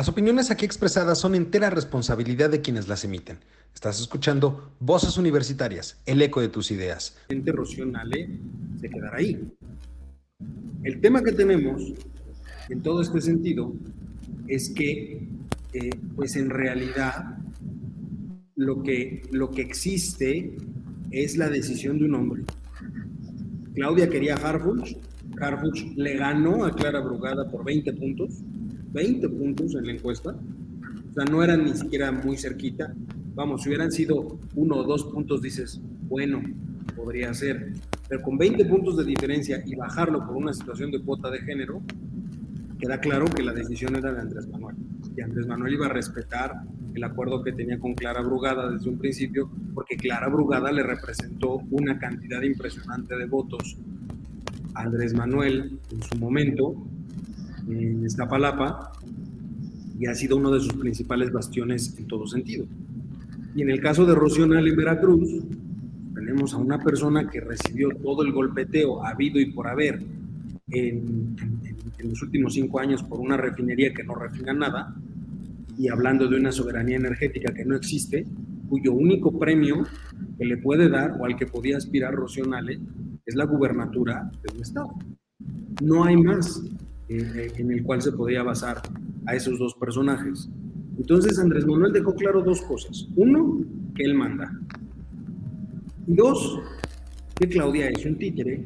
Las opiniones aquí expresadas son entera responsabilidad de quienes las emiten. Estás escuchando Voces Universitarias, el eco de tus ideas. Se quedará ahí. El tema que tenemos en todo este sentido es que, eh, pues en realidad, lo que, lo que existe es la decisión de un hombre. Claudia quería Harfuch, Harfuch le ganó a Clara Brugada por 20 puntos 20 puntos en la encuesta. O sea, no eran ni siquiera muy cerquita. Vamos, si hubieran sido uno o dos puntos, dices, bueno, podría ser. Pero con 20 puntos de diferencia y bajarlo por una situación de cuota de género, queda claro que la decisión era de Andrés Manuel. Y Andrés Manuel iba a respetar el acuerdo que tenía con Clara Brugada desde un principio, porque Clara Brugada le representó una cantidad impresionante de votos Andrés Manuel en su momento, en Iztapalapa y ha sido uno de sus principales bastiones en todo sentido. Y en el caso de Rocional en Veracruz, tenemos a una persona que recibió todo el golpeteo habido y por haber en, en, los últimos cinco años por una refinería que no refina nada, y hablando de una soberanía energética que no existe, cuyo único premio que le puede dar o al que podía aspirar Rocío es la gubernatura de un estado. No hay más. En el cual se podía basar a esos dos personajes. Entonces Andrés Manuel dejó claro dos cosas. Uno, que él manda. Y dos, que Claudia es un títere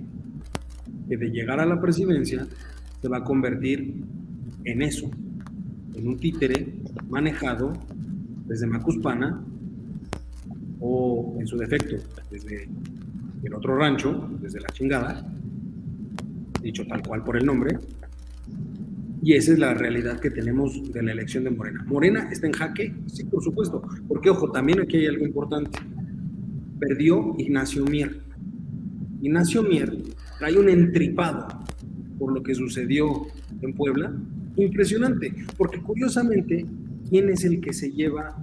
que de llegar a la presidencia se va a convertir en eso, en un títere manejado desde Macuspana o en su defecto desde el otro rancho, desde la chingada, dicho tal cual por el nombre, y esa es la realidad que tenemos de la elección de Morena. ¿Morena está en jaque? Sí, por supuesto. Porque, ojo, también aquí hay algo importante. Perdió Ignacio Mier. Ignacio Mier trae un entripado por lo que sucedió en Puebla. Impresionante. Porque, curiosamente, ¿quién es el que se lleva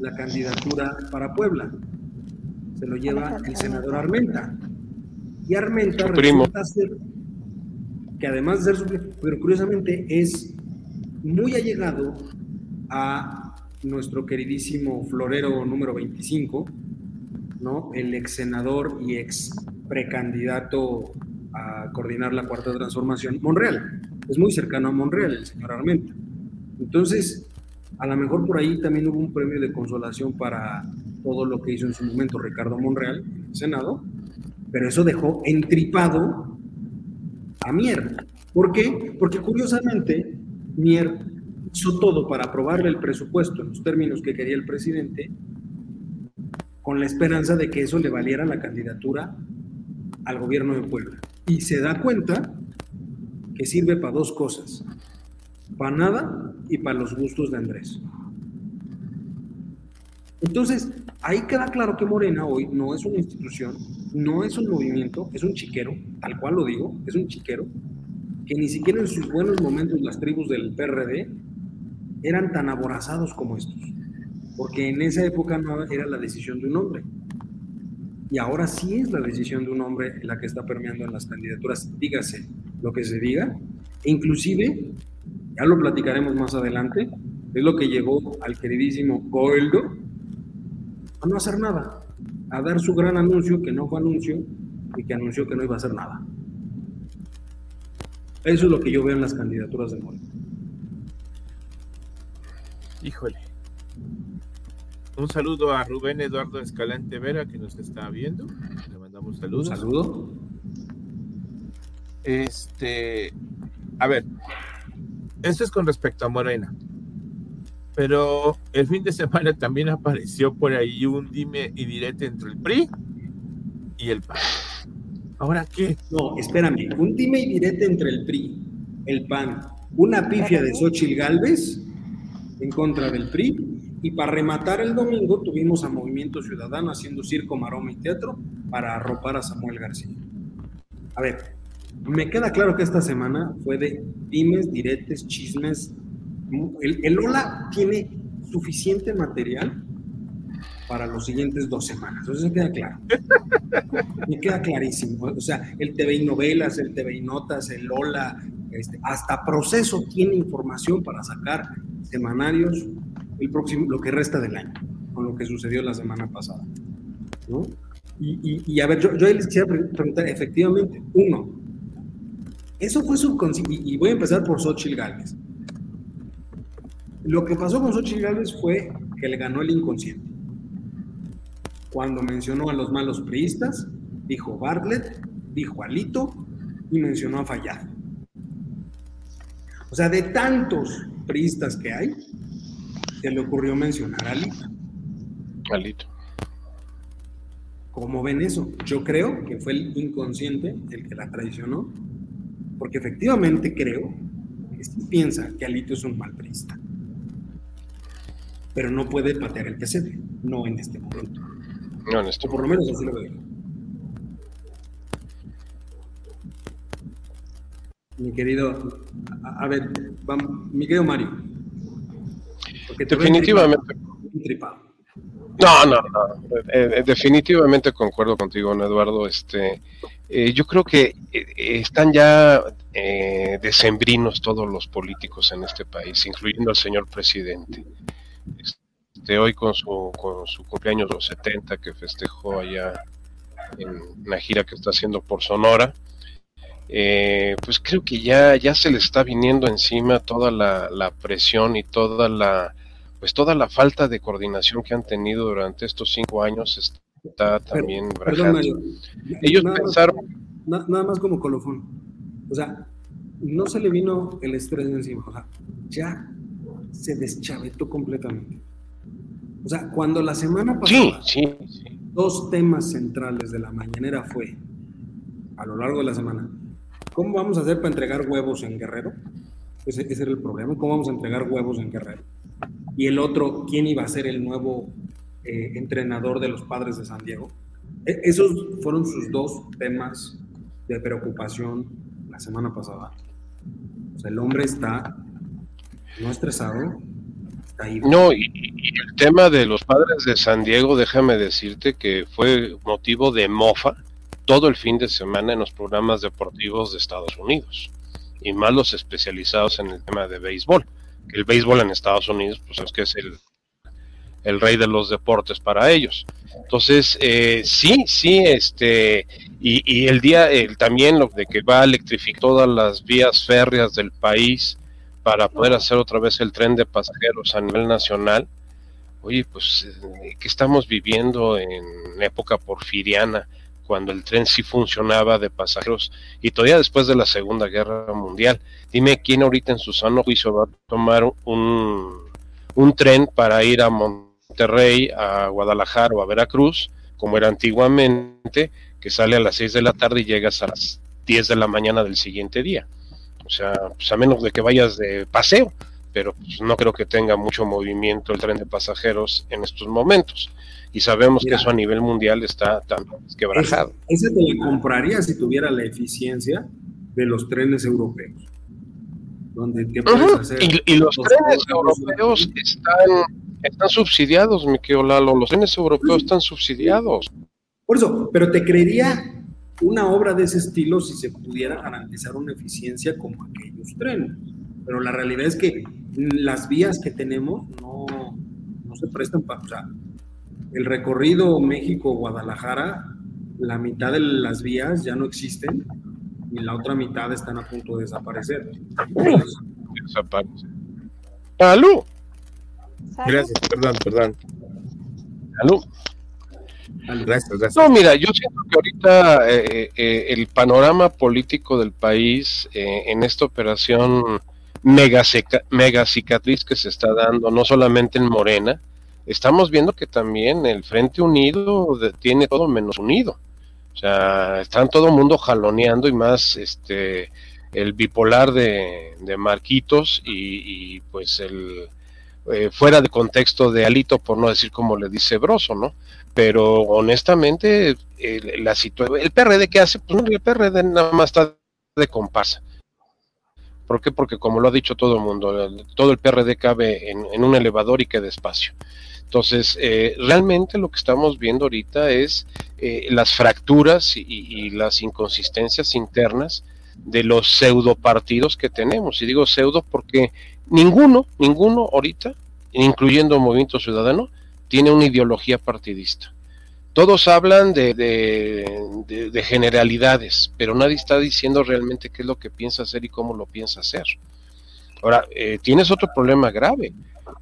la candidatura para Puebla? Se lo lleva el senador Armenta. Y Armenta resulta ser que además de ser su, pero curiosamente es muy allegado a nuestro queridísimo florero número 25, ¿no? El ex senador y ex precandidato a coordinar la cuarta transformación, Monreal. Es muy cercano a Monreal, el señor Armenta. Entonces, a lo mejor por ahí también hubo un premio de consolación para todo lo que hizo en su momento Ricardo Monreal en el Senado, pero eso dejó entripado a Mier. ¿Por qué? Porque curiosamente Mier hizo todo para aprobarle el presupuesto en los términos que quería el presidente, con la esperanza de que eso le valiera la candidatura al gobierno de Puebla. Y se da cuenta que sirve para dos cosas, para nada y para los gustos de Andrés. Entonces, ahí queda claro que Morena hoy no es una institución, no es un movimiento, es un chiquero, tal cual lo digo, es un chiquero, que ni siquiera en sus buenos momentos las tribus del PRD eran tan aborazados como estos, porque en esa época no era la decisión de un hombre. Y ahora sí es la decisión de un hombre la que está permeando en las candidaturas, dígase lo que se diga, e inclusive, ya lo platicaremos más adelante, es lo que llevó al queridísimo Goeldo a no hacer nada, a dar su gran anuncio, que no fue anuncio, y que anunció que no iba a hacer nada. Eso es lo que yo veo en las candidaturas de Moreno. Híjole. Un saludo a Rubén Eduardo Escalante Vera que nos está viendo. Le mandamos saludos. Un saludo. Este, a ver, esto es con respecto a Morena. Pero el fin de semana también apareció por ahí un dime y direte entre el PRI y el PAN. ¿Ahora qué? No, espérame. Un dime y direte entre el PRI, el PAN, una pifia de Xochitl Galvez en contra del PRI. Y para rematar el domingo tuvimos a Movimiento Ciudadano haciendo circo, maroma y teatro para arropar a Samuel García. A ver, me queda claro que esta semana fue de dimes, diretes, chismes, el, el Ola tiene suficiente material para los siguientes dos semanas. Eso me queda claro. Me queda clarísimo. O sea, el TV y novelas, el TV y notas, el Ola, este, hasta proceso tiene información para sacar semanarios el próximo, lo que resta del año, con lo que sucedió la semana pasada. ¿no? Y, a ver, yo, yo les quisiera preguntar, efectivamente, uno, eso fue subconsciente, y voy a empezar por Xochitl Gálvez. Lo que pasó con Xochitl Gálvez fue que le ganó el inconsciente. Cuando mencionó a los malos priistas, dijo Bartlett, dijo Alito y mencionó a Fallado. O sea, de tantos priistas que hay, se le ocurrió mencionar a Alito. Alito. ¿Cómo ven eso? Yo creo que fue el inconsciente el que la traicionó, porque efectivamente creo que sí piensa que Alito es un mal priista. Pero no puede patear el pesebre, no en este momento. No en este o por lo menos así lo veo. Mi querido, a, ver, vamos, mi querido Mario. Definitivamente. No, no, no. Eh, eh, definitivamente concuerdo contigo, Eduardo. Este, eh, yo creo que están ya decembrinos todos los políticos en este país, incluyendo al señor presidente. Este, hoy con su, con su cumpleaños los 70 que festejó allá en una gira que está haciendo por Sonora eh, pues creo que ya, ya se le está viniendo encima toda la, presión y toda la, pues toda la falta de coordinación que han tenido durante estos cinco años está también Ellos pensaron... nada más como colofón. O sea, no se le vino el estrés encima. O sea, ya se deschavetó completamente. O sea, cuando la semana pasada dos temas centrales de la mañanera fue, a lo largo de la semana, ¿Cómo vamos a hacer para entregar huevos en Guerrero? Ese, era el problema. ¿Cómo vamos a entregar huevos en Guerrero? Y el otro, ¿quién iba a ser el nuevo eh, entrenador de los padres de San Diego? E, esos fueron sus dos temas de preocupación la semana pasada. O sea, el hombre está no estresado. No, y, y, el tema de los padres de San Diego, déjame decirte que fue motivo de mofa todo el fin de semana en los programas deportivos de Estados Unidos, y más los especializados en el tema de béisbol. El béisbol en Estados Unidos, pues es que es el, el rey de los deportes para ellos. Entonces, eh, sí, sí, este, y, el día también lo de que va a electrificar todas las vías férreas del país para poder hacer otra vez el tren de pasajeros a nivel nacional. Oye, pues, eh, ¿qué estamos viviendo en época porfiriana? cuando el tren sí funcionaba de pasajeros y todavía después de la Segunda Guerra Mundial. Dime quién ahorita en su sano juicio va a tomar un, tren para ir a Monterrey, a Guadalajara o a Veracruz, como era antiguamente, que sale a las 6 de la tarde y llegas a las 10 de la mañana del siguiente día. O sea, pues a menos de que vayas de paseo, pero pues no creo que tenga mucho movimiento el tren de pasajeros en estos momentos y sabemos que eso a nivel mundial está tan quebrajado. Ese, te lo compraría si tuviera la eficiencia de los trenes europeos. Donde hacer y, los trenes europeos están, están subsidiados, mi querido Lalo. Los trenes europeos están subsidiados. Por eso, pero te creería una obra de ese estilo si se pudiera garantizar una eficiencia como aquellos trenes. Pero la realidad es que las vías que tenemos no, no se prestan para. O sea, el recorrido México-Guadalajara, la mitad de las vías ya no existen y la otra mitad están a punto de desaparecer. Desaparece. ¡Salud! Gracias, perdón, perdón. ¡Salud! Gracias, gracias. No, mira, yo siento que ahorita eh, eh, el panorama político del país eh, en esta operación mega, mega cicatriz que se está dando, no solamente en Morena, estamos viendo que también el Frente Unido tiene todo menos unido. O sea, están todo el mundo jaloneando y más este el bipolar de, Marquitos y, pues el eh, fuera de contexto de Alito, por no decir como le dice Broso, ¿no? Pero honestamente, el, la el PRD que hace, pues el PRD nada más está de comparsa. ¿Por qué? Porque como lo ha dicho todo el mundo, todo el PRD cabe en, en un elevador y queda espacio. Entonces, eh, realmente lo que estamos viendo ahorita es eh, las fracturas y, las inconsistencias internas de los pseudo partidos que tenemos. Y digo pseudo porque Ninguno, ninguno ahorita, incluyendo Movimiento Ciudadano, tiene una ideología partidista. Todos hablan de, de, generalidades, pero nadie está diciendo realmente qué es lo que piensa hacer y cómo lo piensa hacer. Ahora, eh, tienes otro problema grave.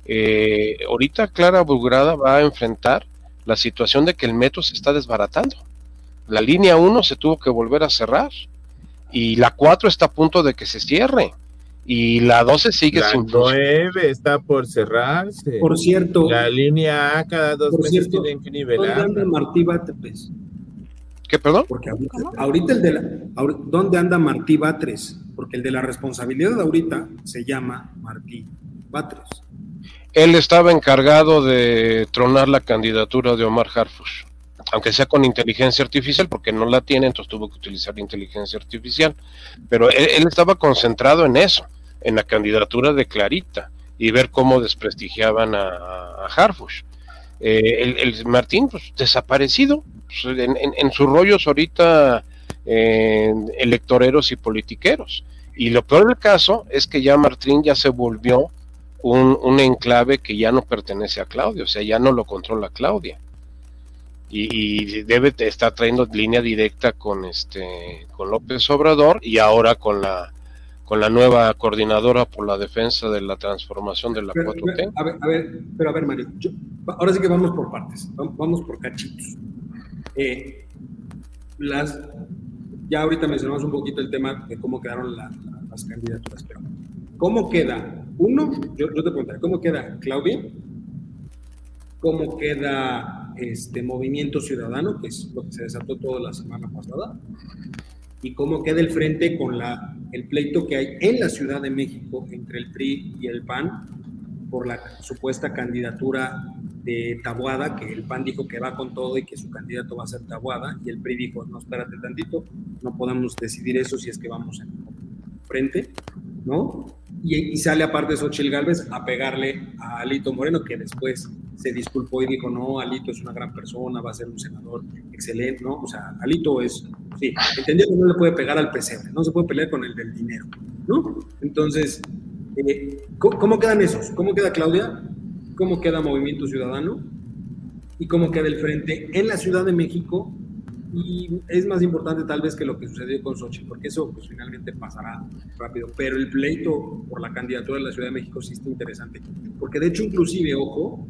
Eh, ahorita Clara Bulgrada va a enfrentar la situación de que el metro se está desbaratando. La línea 1 se tuvo que volver a cerrar y la 4 está a punto de que se cierre y la 12 sigue la sin 9 está por cerrarse. Por cierto. La línea A cada dos meses tienen que nivelar. ¿Dónde anda Martí Batres? ¿Qué, perdón? Porque ahorita, el de la, ¿dónde anda Martí Batres? Porque el de la responsabilidad ahorita se llama Martí Batres. Él estaba encargado de tronar la candidatura de Omar Harfush aunque sea con inteligencia artificial, porque no la tiene, entonces tuvo que utilizar inteligencia artificial. Pero él, estaba concentrado en eso, en la candidatura de Clarita y ver cómo desprestigiaban a, Harfush. Eh, el, Martín, pues desaparecido, pues, en, sus rollos ahorita electoreros y politiqueros. Y lo peor del caso es que ya Martín ya se volvió un, un enclave que ya no pertenece a Claudia, o sea, ya no lo controla Claudia y, debe estar trayendo línea directa con este con López Obrador y ahora con la con la nueva coordinadora por la defensa de la transformación de la 4T. A ver, a ver, pero a ver, Mario, ahora sí que vamos por partes, vamos por cachitos. Eh, las, ya ahorita mencionamos un poquito el tema de cómo quedaron las candidaturas, pero ¿cómo queda? Uno, yo, yo te preguntaré, ¿cómo queda Claudia? cómo queda este movimiento ciudadano, que es lo que se desató toda la semana pasada, y cómo queda el frente con la, el pleito que hay en la Ciudad de México entre el PRI y el PAN por la supuesta candidatura de Tabuada, que el PAN dijo que va con todo y que su candidato va a ser Tabuada, y el PRI dijo, no, espérate tantito, no podemos decidir eso si es que vamos en frente, ¿no? Y, sale aparte Xochitl Galvez a pegarle a Alito Moreno, que después se disculpó y dijo, no, Alito es una gran persona, va a ser un senador excelente, ¿no? O sea, Alito es, sí, entendió que no le puede pegar al pesebre, no se puede pelear con el del dinero, ¿no? Entonces, eh, ¿cómo, quedan esos? ¿Cómo queda Claudia? ¿Cómo queda Movimiento Ciudadano? ¿Y cómo queda el frente en la Ciudad de México y es más importante tal vez que lo que sucedió con Sochi, porque eso pues finalmente pasará rápido. Pero el pleito por la candidatura de la Ciudad de México sí está interesante, porque de hecho inclusive, ojo,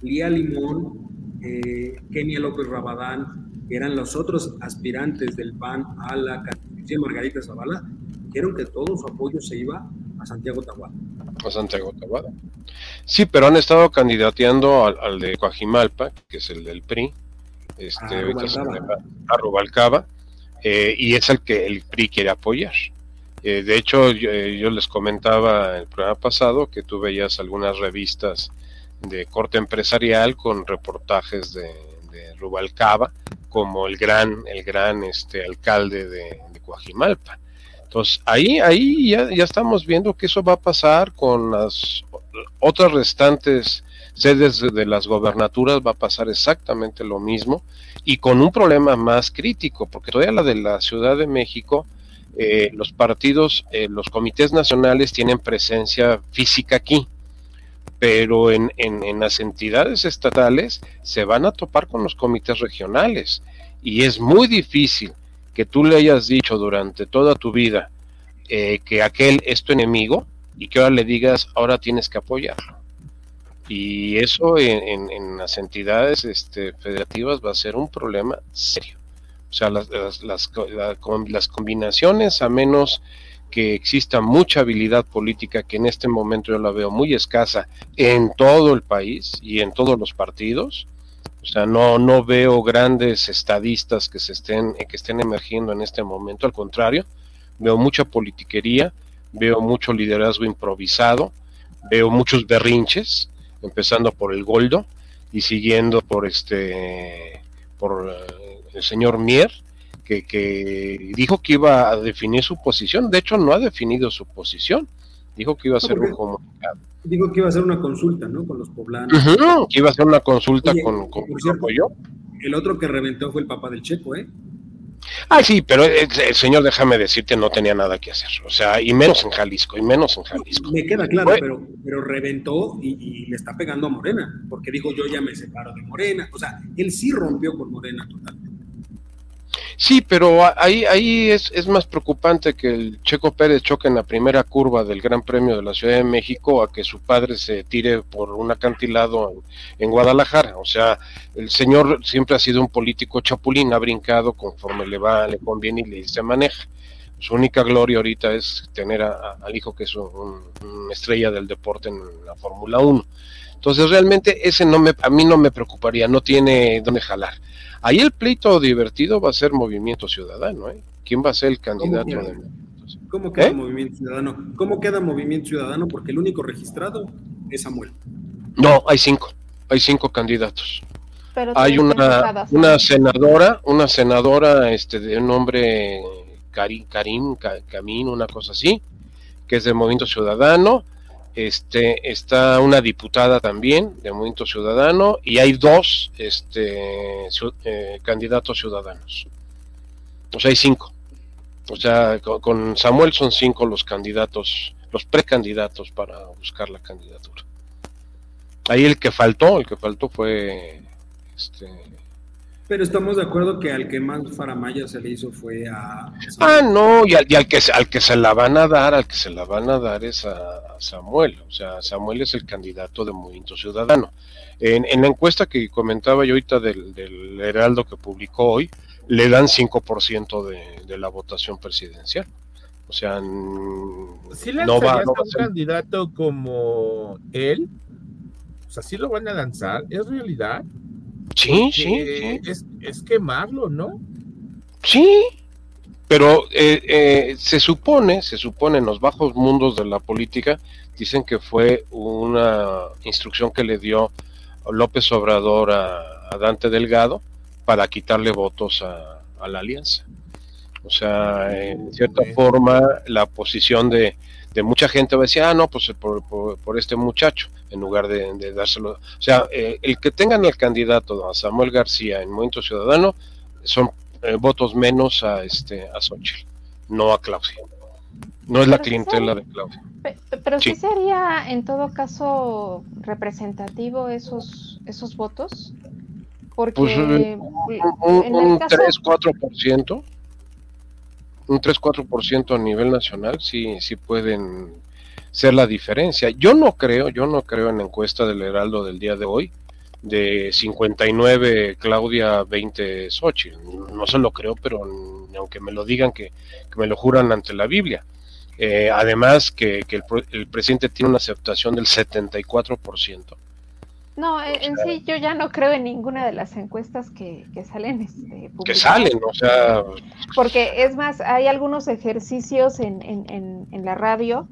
Lía Limón, eh, Kenia López Rabadán, que eran los otros aspirantes del PAN a la candidatura de Margarita Zavala, dijeron que todo su apoyo se iba a Santiago Tahuada. A Santiago Tahuada. Sí, pero han estado candidateando al, al de Coajimalpa, que es el del PRI, este, a Rubalcaba, eh, y es el que el PRI quiere apoyar. Eh, de hecho, eh, yo, les comentaba el programa pasado que tú veías algunas revistas de corte empresarial con reportajes de, Rubalcaba como el gran, el gran este, alcalde de, de Coajimalpa. Entonces, ahí, ahí ya, ya, estamos viendo que eso va a pasar con las otras restantes sedes de las gobernaturas va a pasar exactamente lo mismo y con un problema más crítico, porque todavía la de la Ciudad de México, eh, los partidos, eh, los comités nacionales tienen presencia física aquí, pero en, en, las entidades estatales se van a topar con los comités regionales y es muy difícil que tú le hayas dicho durante toda tu vida eh, que aquel es tu enemigo y que ahora le digas ahora tienes que apoyarlo y eso en, las entidades este, federativas va a ser un problema serio. O sea, las, las, las, combinaciones, a menos que exista mucha habilidad política, que en este momento yo la veo muy escasa en todo el país y en todos los partidos. O sea, no, no veo grandes estadistas que se estén, que estén emergiendo en este momento. Al contrario, veo mucha politiquería, veo mucho liderazgo improvisado, veo muchos berrinches, empezando por el Goldo y siguiendo por este por eh, el señor Mier, que, que, dijo que iba a definir su posición. De hecho, no ha definido su posición. Dijo que iba a ser un comunicado. Dijo que iba a hacer una consulta, ¿no? Con los poblanos. que iba a hacer una consulta con, con El otro que reventó fue el papá del Checo, ¿eh? Ay, sí, pero el, el, señor, déjame decirte, no tenía nada que hacer. O sea, y menos en Jalisco, y menos en Jalisco. Me queda claro, pero, pero reventó y, y, le está pegando a Morena, porque dijo yo ya me separo de Morena. O sea, él sí rompió con Morena totalmente. Sí, pero ahí, ahí es, es, más preocupante que el Checo Pérez choque en la primera curva del Gran Premio de la Ciudad de México a que su padre se tire por un acantilado en, en Guadalajara. O sea, el señor siempre ha sido un político chapulín, ha brincado conforme le va, le conviene y le se maneja. Su única gloria ahorita es tener a, al hijo que es un, una estrella del deporte en la Fórmula 1. Entonces realmente ese no me, a mí no me preocuparía, no tiene dónde jalar. Ahí el pleito divertido va a ser Movimiento Ciudadano, ¿eh? ¿Quién va a ser el candidato ¿Cómo de ¿Cómo queda ¿Eh? Movimiento Ciudadano? ¿Cómo queda Movimiento Ciudadano? Porque el único registrado es Samuel. No, hay cinco, hay cinco candidatos. Pero hay una, una senadora, una senadora este, de nombre Karim, Karim Camín, una cosa así, que es del Movimiento Ciudadano este, está una diputada también de Movimiento Ciudadano y hay dos este, eh, candidatos ciudadanos. O sea, hay cinco. O sea, con, con, Samuel son cinco los candidatos, los precandidatos para buscar la candidatura. Ahí el que faltó, el que faltó fue este, pero estamos de acuerdo que al que más faramaya se le hizo fue a... Ah, no, y, al, y al, que, al que se la van a dar, al que se la van a dar es a, Samuel. O sea, Samuel es el candidato de Movimiento Ciudadano. En, en la encuesta que comentaba yo ahorita del, del Heraldo que publicó hoy, le dan 5% de, de la votación presidencial. O sea, ¿Sí no va, no va a un candidato como él? O sea, ¿sí lo van a lanzar? ¿Es realidad? Sí, sí, sí. Es, es, quemarlo, ¿no? Sí, pero eh, eh, se supone, se supone en los bajos mundos de la política, dicen que fue una instrucción que le dio López Obrador a, a Dante Delgado para quitarle votos a, a la alianza. O sea, en cierta forma, la posición de, de mucha gente va a decir, ah, no, pues por, por, por este muchacho, en lugar de, de dárselo. O sea, eh, el que tengan el candidato a Samuel García en Movimiento Ciudadano son eh, votos menos a este a Xochitl, no a Claudia. No es la clientela de Claudia. Pero sí. sí sería en todo caso representativo esos esos votos. Porque pues, un, un caso... 3-4% un 3-4% a nivel nacional sí, sí pueden ser la diferencia. Yo no creo, yo no creo en la encuesta del Heraldo del día de hoy de 59 Claudia 20 Xochitl. No se lo creo, pero aunque me lo digan que, me lo juran ante la Biblia. Eh, además que, que el, el, presidente tiene una aceptación del 74%. No, o en sea, sí yo ya no creo en ninguna de las encuestas que, que salen. Este, que salen, o sea... Porque es más, hay algunos ejercicios en, en, en, en, la radio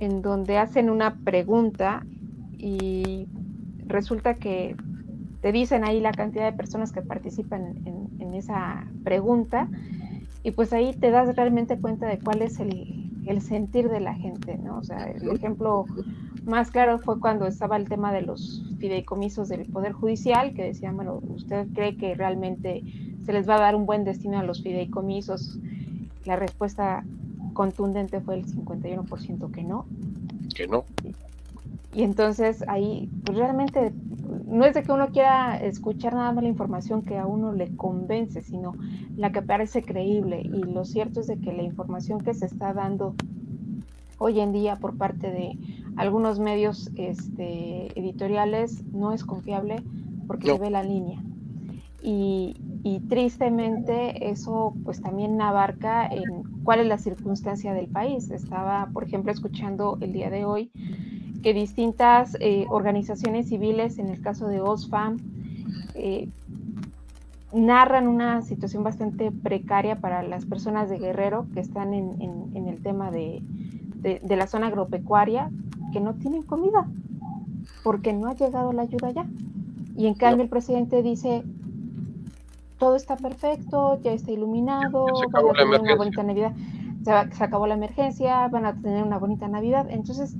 en donde hacen una pregunta y resulta que te dicen ahí la cantidad de personas que participan en, esa pregunta y pues ahí te das realmente cuenta de cuál es el, el sentir de la gente, ¿no? O sea, el ejemplo más claro fue cuando estaba el tema de los fideicomisos del Poder Judicial, que decían, bueno, ¿usted cree que realmente se les va a dar un buen destino a los fideicomisos? La respuesta contundente fue el 51% que no. Que no. Y entonces ahí, pues realmente no es de que uno quiera escuchar nada más la información que a uno le convence, sino la que parece creíble. Y lo cierto es de que la información que se está dando hoy en día por parte de algunos medios este, editoriales no es confiable porque no. se ve la línea. Y, y, tristemente eso pues también abarca en cuál es la circunstancia del país. Estaba, por ejemplo, escuchando el día de hoy que distintas eh, organizaciones civiles, en el caso de Osfam, eh, narran una situación bastante precaria para las personas de Guerrero que están en, en, en el tema de, de, de, la zona agropecuaria, que no tienen comida, porque no ha llegado la ayuda ya. Y en cambio no. el presidente dice, todo está perfecto, ya está iluminado, van a tener una bonita Navidad, se, va, se acabó la emergencia, van a tener una bonita Navidad. Entonces,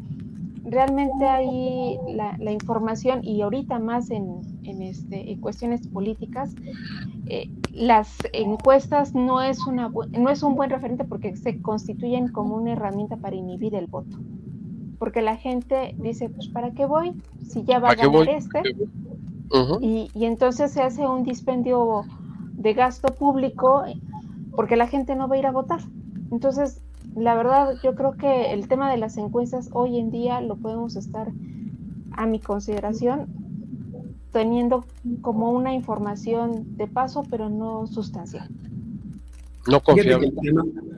realmente hay la, la, información y ahorita más en, en, este, en cuestiones políticas, eh, las encuestas no es, una, no es un buen referente porque se constituyen como una herramienta para inhibir el voto. Porque la gente dice, pues ¿para qué voy? Si ya va a ganar este. y, y entonces se hace un dispendio de gasto público porque la gente no va a ir a votar. Entonces, la verdad, yo creo que el tema de las encuestas hoy en día lo podemos estar, a mi consideración, teniendo como una información de paso, pero no sustancial. No confiable.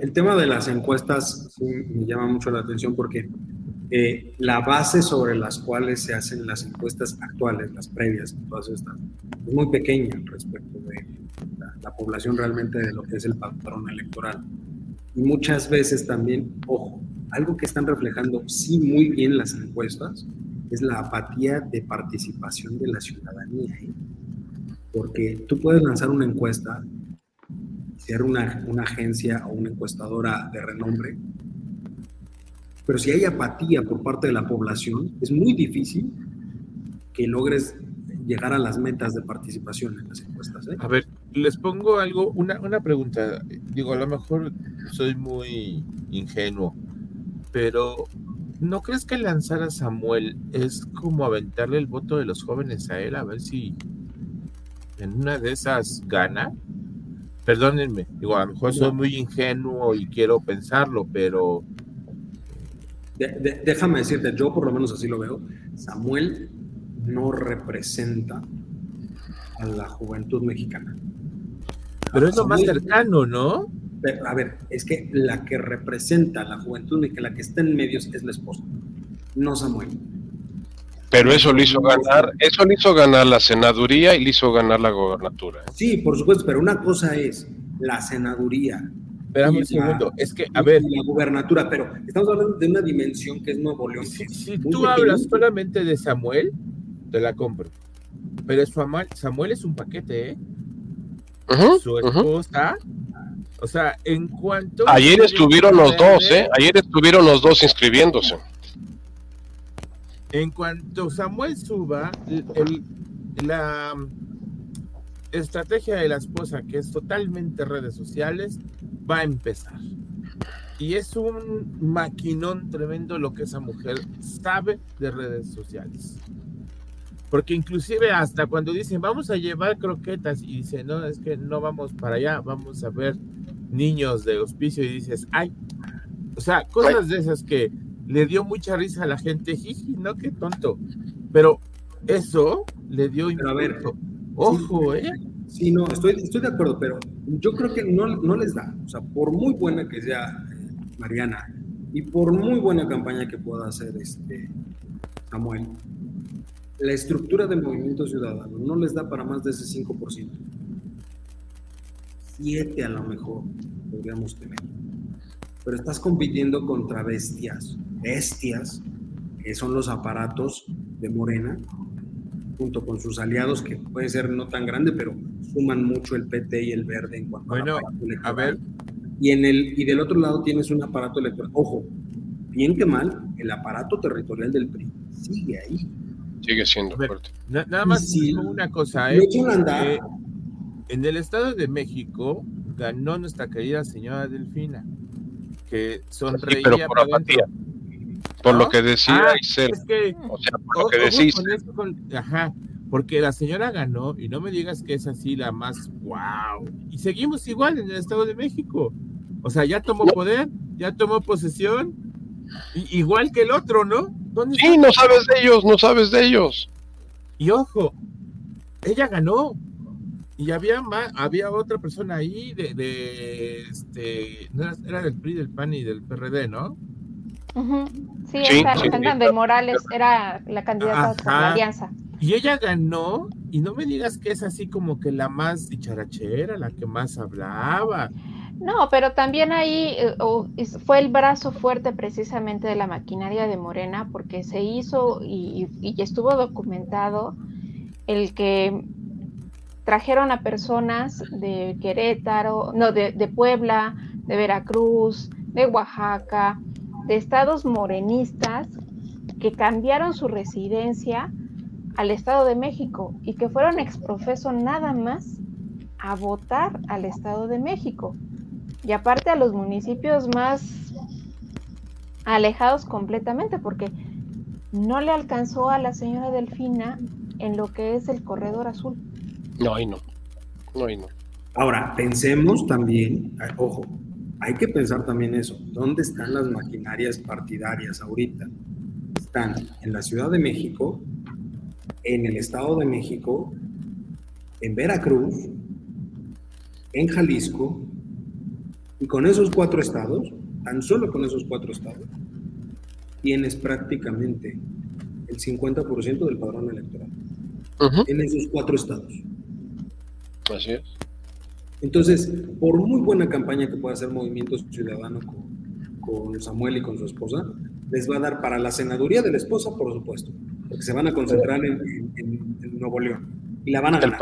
El tema, de las encuestas me llama mucho la atención porque eh, la base sobre las cuales se hacen las encuestas actuales, las previas, todas estas, es muy pequeña respecto de la, la población realmente de lo que es el patrón electoral. Y muchas veces también, ojo, algo que están reflejando sí muy bien las encuestas es la apatía de participación de la ciudadanía. ¿eh? Porque tú puedes lanzar una encuesta, ser una, una agencia o una encuestadora de renombre, pero si hay apatía por parte de la población, es muy difícil que logres llegar a las metas de participación en las encuestas. ¿eh? A ver, les pongo algo, una, una pregunta. Digo, a lo mejor soy muy ingenuo, pero ¿no crees que lanzar a Samuel es como aventarle el voto de los jóvenes a él a ver si en una de esas gana? Perdónenme, digo, a lo mejor soy muy ingenuo y quiero pensarlo, pero... déjame decirte, yo por lo menos así lo veo, Samuel no representa a la juventud mexicana. Pero es lo más cercano, ¿no? a ver, es que la que representa la juventud y que la que está en medios es la esposa, no Samuel. Pero eso le hizo ganar, eso le hizo ganar la senaduría y le hizo ganar la gobernatura. ¿eh? Sí, por supuesto, pero una cosa es la senaduría. Espérame un segundo, es que, a ver. La gubernatura, pero estamos hablando de una dimensión que es Nuevo León. Si, tú hablas solamente de Samuel, te la compro. Pero Samuel, Samuel es un paquete, ¿eh? Su esposa, o sea, en cuanto... Ayer estuvieron los dos, ¿eh? Ayer estuvieron los dos inscribiéndose. En cuanto Samuel suba, la estrategia de la esposa, que es totalmente redes sociales, va a empezar. Y es un maquinón tremendo lo que esa mujer sabe de redes sociales. Porque inclusive hasta cuando dicen vamos a llevar croquetas y dice no, es que no vamos para allá, vamos a ver niños de hospicio y dices, ay, o sea, cosas de esas que le dio mucha risa a la gente, jiji, no, qué tonto. Pero eso le dio pero a ver, Ojo, ¿eh? Sí, no, estoy, estoy de acuerdo, pero yo creo que no, no les da. O sea, por muy buena que sea Mariana y por muy buena campaña que pueda hacer este Samuel, la estructura del movimiento ciudadano no les da para más de ese 5% siete a lo mejor podríamos tener. Pero estás compitiendo contra bestias, bestias, que son los aparatos de Morena, junto con sus aliados, que puede ser no tan grande, pero suman mucho el PT y el Verde en cuanto bueno, a, a ver. Y, en el, y del otro lado tienes un aparato electoral. Ojo, bien que mal, el aparato territorial del PRI sigue ahí. Sigue siendo fuerte. nada más una cosa, ¿eh? eh en el Estado de México ganó nuestra querida señora Delfina, que sonreía. pero por apatía. Por lo que decía ah, Isel. o sea, por lo que decís. ajá, porque la señora ganó, y no me digas que es así la más wow. Y seguimos igual en el Estado de México. O sea, ya tomó poder, ya tomó posesión, igual que el otro, ¿no? Sí, no sabes de ellos, no sabes de ellos. Y ojo, ella ganó, y había más, había otra persona ahí de, de este, era, del PRI, del PAN y del PRD, ¿no? Sí, esa, de Morales era la candidata de la alianza. Y ella ganó, y no me digas que es así como que la más dicharachera, la que más hablaba. No, pero también ahí eh, fue el brazo fuerte precisamente de la maquinaria de Morena, porque se hizo y, y estuvo documentado el que trajeron a personas de Querétaro, no, de, Puebla, de Veracruz, de Oaxaca, de estados morenistas que cambiaron su residencia al Estado de México y que fueron exprofeso nada más a votar al Estado de México y aparte a los municipios más alejados completamente, porque no le alcanzó a la señora Delfina en lo que es el corredor azul. No, ahí no. No, ahí no. Ahora, pensemos también, ojo, hay que pensar también eso. ¿Dónde están las maquinarias partidarias ahorita? Están en la Ciudad de México, en el Estado de México, en Veracruz, en Jalisco, y con esos cuatro estados, tan solo con esos cuatro estados, tienes prácticamente el 50% del padrón electoral. En esos cuatro estados. Así es. Entonces, por muy buena campaña que pueda hacer Movimiento Ciudadano con, Samuel y con su esposa, les va a dar para la senaduría de la esposa, por supuesto, porque se van a concentrar en, Nuevo León y la van a ganar.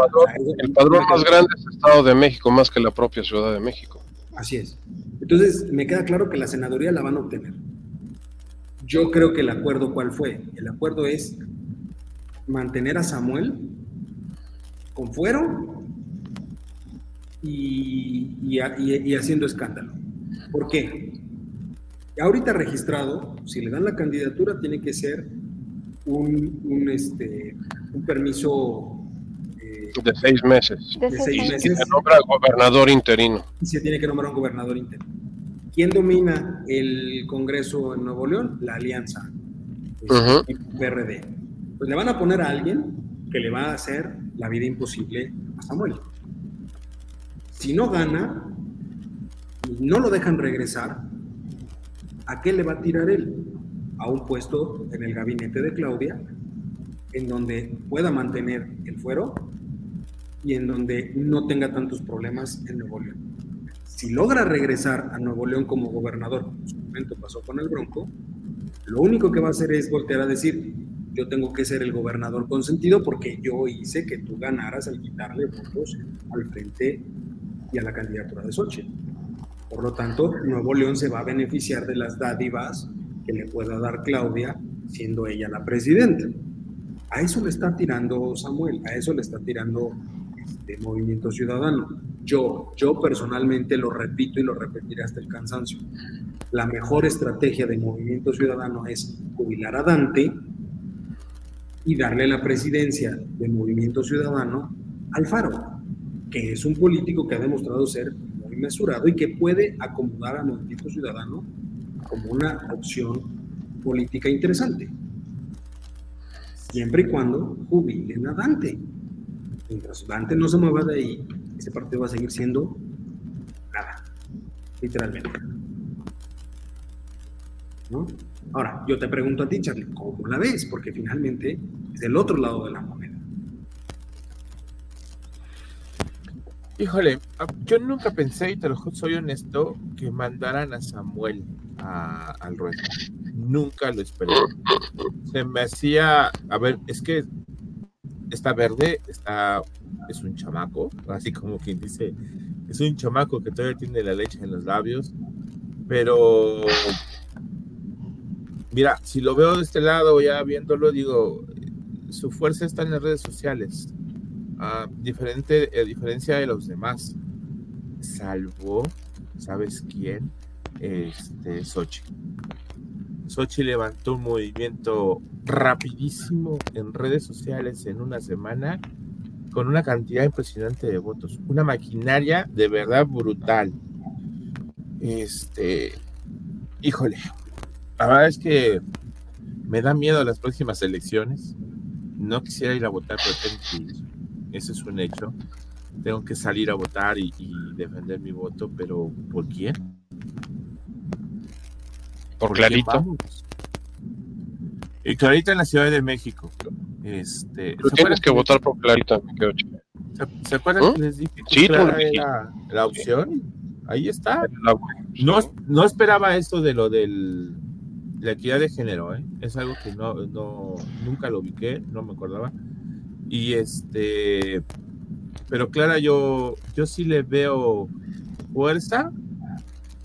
El padrón, más grande es el Estado de México, más que la propia Ciudad de México. Así es. Entonces, me queda claro que la senaduría la van a obtener. Yo creo que el acuerdo, ¿cuál fue? El acuerdo es mantener a Samuel con fuero y, haciendo escándalo. ¿Por qué? Ahorita registrado, si le dan la candidatura, tiene que ser un, este, un permiso de seis meses. De seis meses. Se nombra gobernador interino. Y se tiene que nombrar un gobernador interino. ¿Quién domina el Congreso en Nuevo León? La Alianza. el PRD. Pues le van a poner a alguien que le va a hacer la vida imposible a Samuel. Si no gana y no lo dejan regresar, ¿a qué le va a tirar él? A un puesto en el gabinete de Claudia, en donde pueda mantener el fuero y en donde no tenga tantos problemas en Nuevo León. Si logra regresar a Nuevo León como gobernador, como en su momento pasó con el Bronco, lo único que va a hacer es voltear a decir, yo tengo que ser el gobernador consentido porque yo hice que tú ganaras al quitarle votos al frente y a la candidatura de Sochi. Por lo tanto, Nuevo León se va a beneficiar de las dádivas que le pueda dar Claudia siendo ella la presidenta. A eso le está tirando Samuel, a eso le está tirando de Movimiento Ciudadano. Yo, yo personalmente lo repito y lo repetiré hasta el cansancio. La mejor estrategia de Movimiento Ciudadano es jubilar a Dante y darle la presidencia de Movimiento Ciudadano al Faro, que es un político que ha demostrado ser muy mesurado y que puede acomodar a Movimiento Ciudadano como una opción política interesante, siempre y cuando jubilen a Dante. Mientras Dante no se mueva de ahí, ese partido va a seguir siendo nada, literalmente. ¿No? Ahora, yo te pregunto a ti, Charlie, ¿cómo la ves? Porque finalmente es el otro lado de la moneda. Híjole, yo nunca pensé, y te lo soy honesto, que mandaran a Samuel al ruedo. Nunca lo esperé. Se me hacía, a ver, es que está verde, está, es un chamaco, así como quien dice, es un chamaco que todavía tiene la leche en los labios, pero mira, si lo veo de este lado, ya viéndolo, digo, su fuerza está en las redes sociales, a, diferente, a diferencia de los demás, salvo, ¿sabes quién? Este, Sochi. Sochi levantó un movimiento rapidísimo en redes sociales en una semana con una cantidad impresionante de votos, una maquinaria de verdad brutal. Este, híjole, la verdad es que me da miedo las próximas elecciones. No quisiera ir a votar, pero Eso es un hecho. Tengo que salir a votar y, y defender mi voto, pero ¿por quién? Por, Clarita. Y Clarita en la Ciudad de México. Este, Tú tienes que, votar por Clarita, ¿Se, acuerdan ¿Mm? que les dije que era la opción? Ahí está. No, no esperaba esto de lo del la equidad de género, ¿eh? es algo que no, no, nunca lo ubiqué, no me acordaba. Y este, pero Clara, yo, yo sí le veo fuerza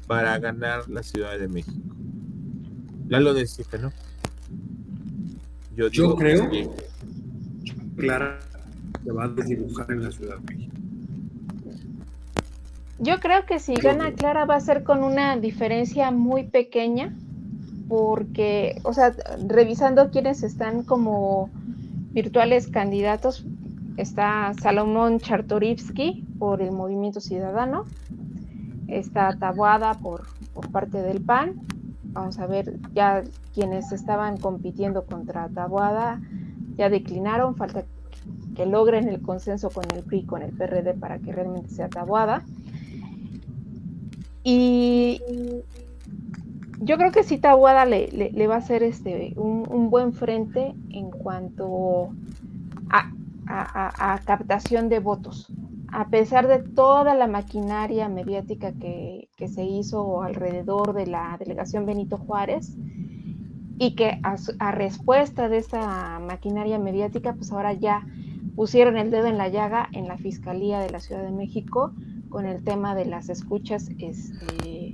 para ganar la Ciudad de México. Ya lo decía ¿no? Yo, Yo creo que Clara se va a desdibujar en la Ciudad de México. Yo creo que si gana Clara va a ser con una diferencia muy pequeña, porque, o sea, revisando quienes están como virtuales candidatos, está Salomón Chartorivsky por el Movimiento Ciudadano, está Tabuada por, por parte del PAN, vamos a ver ya quienes estaban compitiendo contra Tabuada ya declinaron, falta que logren el consenso con el PRI, con el PRD para que realmente sea Tabuada. Y yo creo que sí Tabuada le, le, va a ser este, un, buen frente en cuanto a, captación de votos. A pesar de toda la maquinaria mediática que, que se hizo alrededor de la delegación Benito Juárez, y que a, respuesta de esa maquinaria mediática, pues ahora ya pusieron el dedo en la llaga en la Fiscalía de la Ciudad de México con el tema de las escuchas este,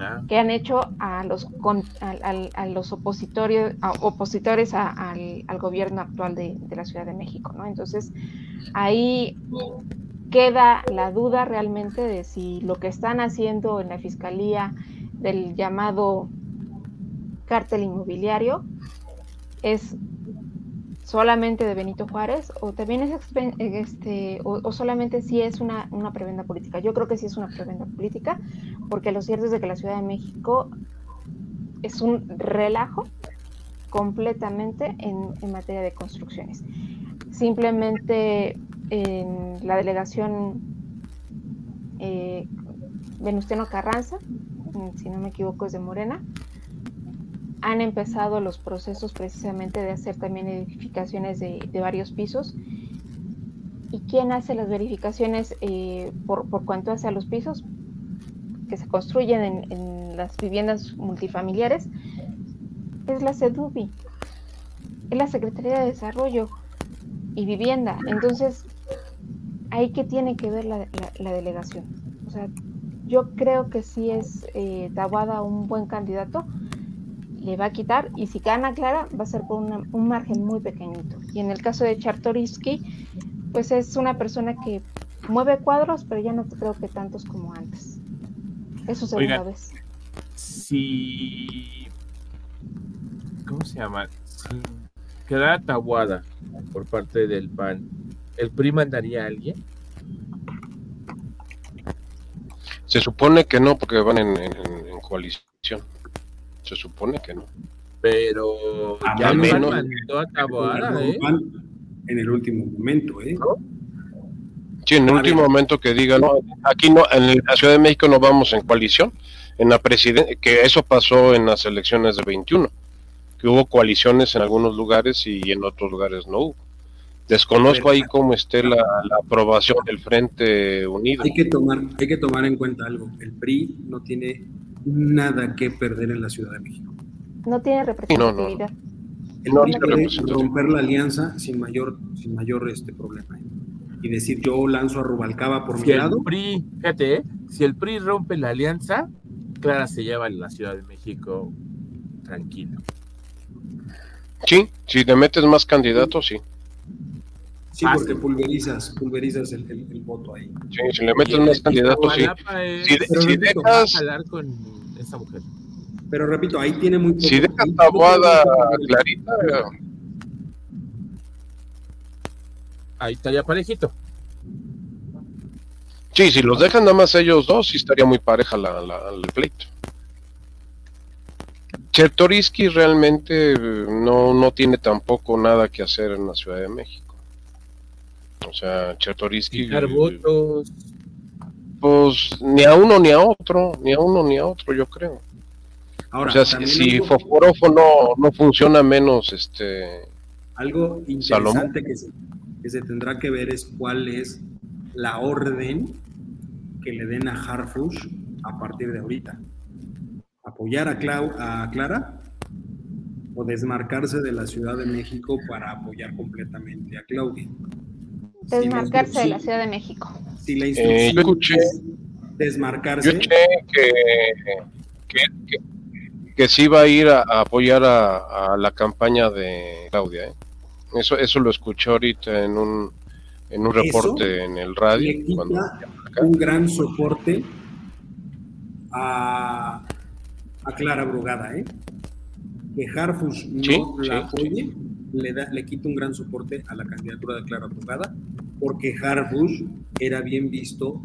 ah. que han hecho a los, a, los opositores, opositores al, gobierno actual de, de, la Ciudad de México. ¿no? Entonces, ahí queda la duda realmente de si lo que están haciendo en la Fiscalía del llamado cártel inmobiliario es solamente de Benito Juárez o también es este o, solamente si es una, una, prebenda política. Yo creo que sí es una prebenda política porque lo cierto es que la Ciudad de México es un relajo completamente en, materia de construcciones. Simplemente en la delegación eh, Venustiano Carranza, si no me equivoco es de Morena, han empezado los procesos precisamente de hacer también edificaciones de, varios pisos. ¿Y quién hace las verificaciones eh, por, cuanto hace a los pisos que se construyen en, las viviendas multifamiliares? Es la CEDUBI, es la Secretaría de Desarrollo y Vivienda. Entonces, ahí que tiene que ver la, delegación. O sea, yo creo que sí es eh, un buen candidato, le va a quitar y si gana Clara va a ser por un margen muy pequeñito. Y en el caso de Chartorisky, pues es una persona que mueve cuadros, pero ya no creo que tantos como antes. Eso segunda vez. Si. ¿Cómo se llama? Si queda tabuada por parte del PAN, ¿el PRI mandaría a alguien? Se supone que no, porque van en coalición. Se supone que no. Pero ya al menos a ¿eh? En el último momento, ¿eh? Sí, en el último momento que diga, no, aquí no, en la Ciudad de México no vamos en coalición, en la presidencia, que eso pasó en las elecciones de 21, que hubo coaliciones en algunos lugares y en otros lugares no hubo. Desconozco ahí cómo esté la, la, aprobación del Frente Unido. Hay que tomar, hay que tomar en cuenta algo. El PRI no tiene nada que perder en la Ciudad de México. No tiene representatividad. No, no. romper la alianza sin mayor, sin mayor este problema. Y decir, yo lanzo a Rubalcaba por mi lado. PRI, fíjate, ¿eh? si el PRI rompe la alianza, Clara se lleva en la Ciudad de México tranquilo. Sí, si te metes más candidatos, sí. Sí, porque pulverizas, pulverizas el, voto ahí. Sí, si le metes más candidatos, sí. si, si dejas... con esa mujer. Pero repito, ahí tiene muy poco. Si dejas tabuada clarita... Ahí estaría parejito. Sí, si los dejan nada más ellos dos, sí estaría muy pareja la, la, el pleito. Chertoriski realmente no, no tiene tampoco nada que hacer en la Ciudad de México. O sea, Chertorisky. Pues ni a uno ni a otro, ni a uno ni a otro, yo creo. Ahora, o sea, si, si no, funciona menos, este. Algo interesante que se, que se, tendrá que ver es cuál es la orden que le den a Harfush a partir de ahorita. Apoyar a, Clau, a Clara o desmarcarse de la Ciudad de México para apoyar completamente a Claudia. Desmarcarse de la Ciudad de México. Si la eh, instrucción desmarcarse. Yo escuché que, que, sí va a ir a, apoyar a, la campaña de Claudia. ¿eh? Eso, eso lo escuché ahorita en un, en un reporte en el radio. Le quita, un gran soporte a, a Clara Brugada, ¿eh? Que Harfush no la apoye, le, da, le quita un gran soporte a la candidatura de Clara Brugada, porque Harfush era bien visto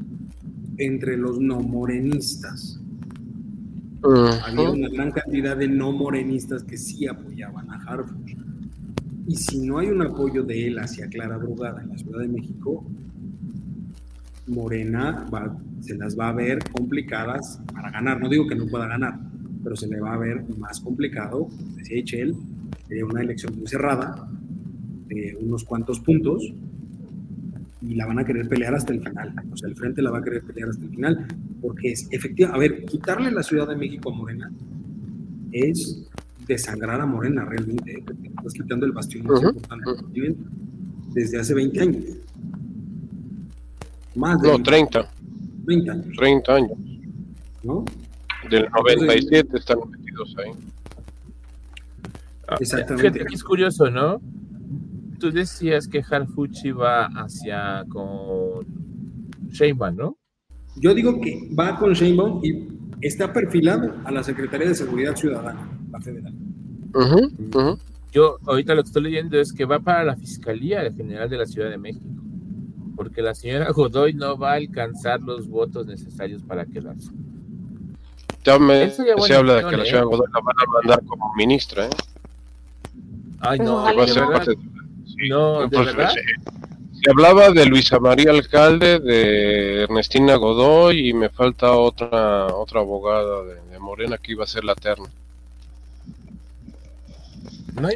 entre los no morenistas. Había una gran cantidad de no morenistas que sí apoyaban a Harfush. Y si no hay un apoyo de él hacia Clara Brugada en la Ciudad de México, Morena se las va a ver complicadas para ganar. No digo que no pueda ganar, pero se le va a ver más complicado, decía Echel, de una elección muy cerrada, de unos cuantos puntos, y la van a querer pelear hasta el final. O sea, el frente la va a querer pelear hasta el final, porque es efectivo. A ver, quitarle la Ciudad de México a Morena es desangrar a Morena realmente. ¿eh? Estás quitando el bastión más importante desde hace 20 años. Más de no, 30. 30 años. 30 años. ¿No? Del 97 están metidos ahí. Ah, Exactamente. es curioso, ¿no? Tú decías que Harfuchi va hacia con Sheinbaum, ¿no? Yo digo que va con Sheinbaum y está perfilado a la Secretaría de Seguridad Ciudadana, la federal. Yo ahorita lo que estoy leyendo es que va para la Fiscalía General de la Ciudad de México porque la señora Godoy no va a alcanzar los votos necesarios para quedarse. También se habla de que la señora ¿eh? Godoy la van a mandar como ministra, ¿eh? Ay, no, no, ¿de verdad? Se, hablaba de Luisa María Alcalde, de Ernestina Godoy y me falta otra otra abogada de, Morena que iba a ser la terna.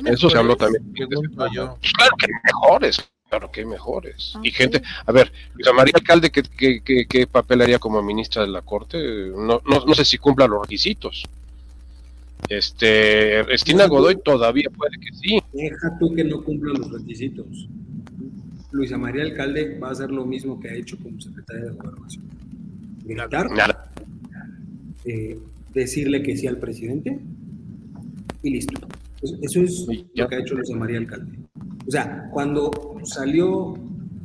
Eso se habló también. Claro que mejores, Claro que hay mejores. y gente, a ver, Luisa María Alcalde, ¿qué, qué, qué, papel haría como ministra de la Corte? No, no, no sé si cumpla los requisitos. Este, Cristina Godoy todavía puede que sí. Deja tú que no cumpla los requisitos. Luisa María Alcalde va a hacer lo mismo que ha hecho como secretaria de Gobernación. Gritar, eh, decirle que sí al presidente y listo. Eso es lo que ha hecho Luisa María Alcalde. O sea, cuando salió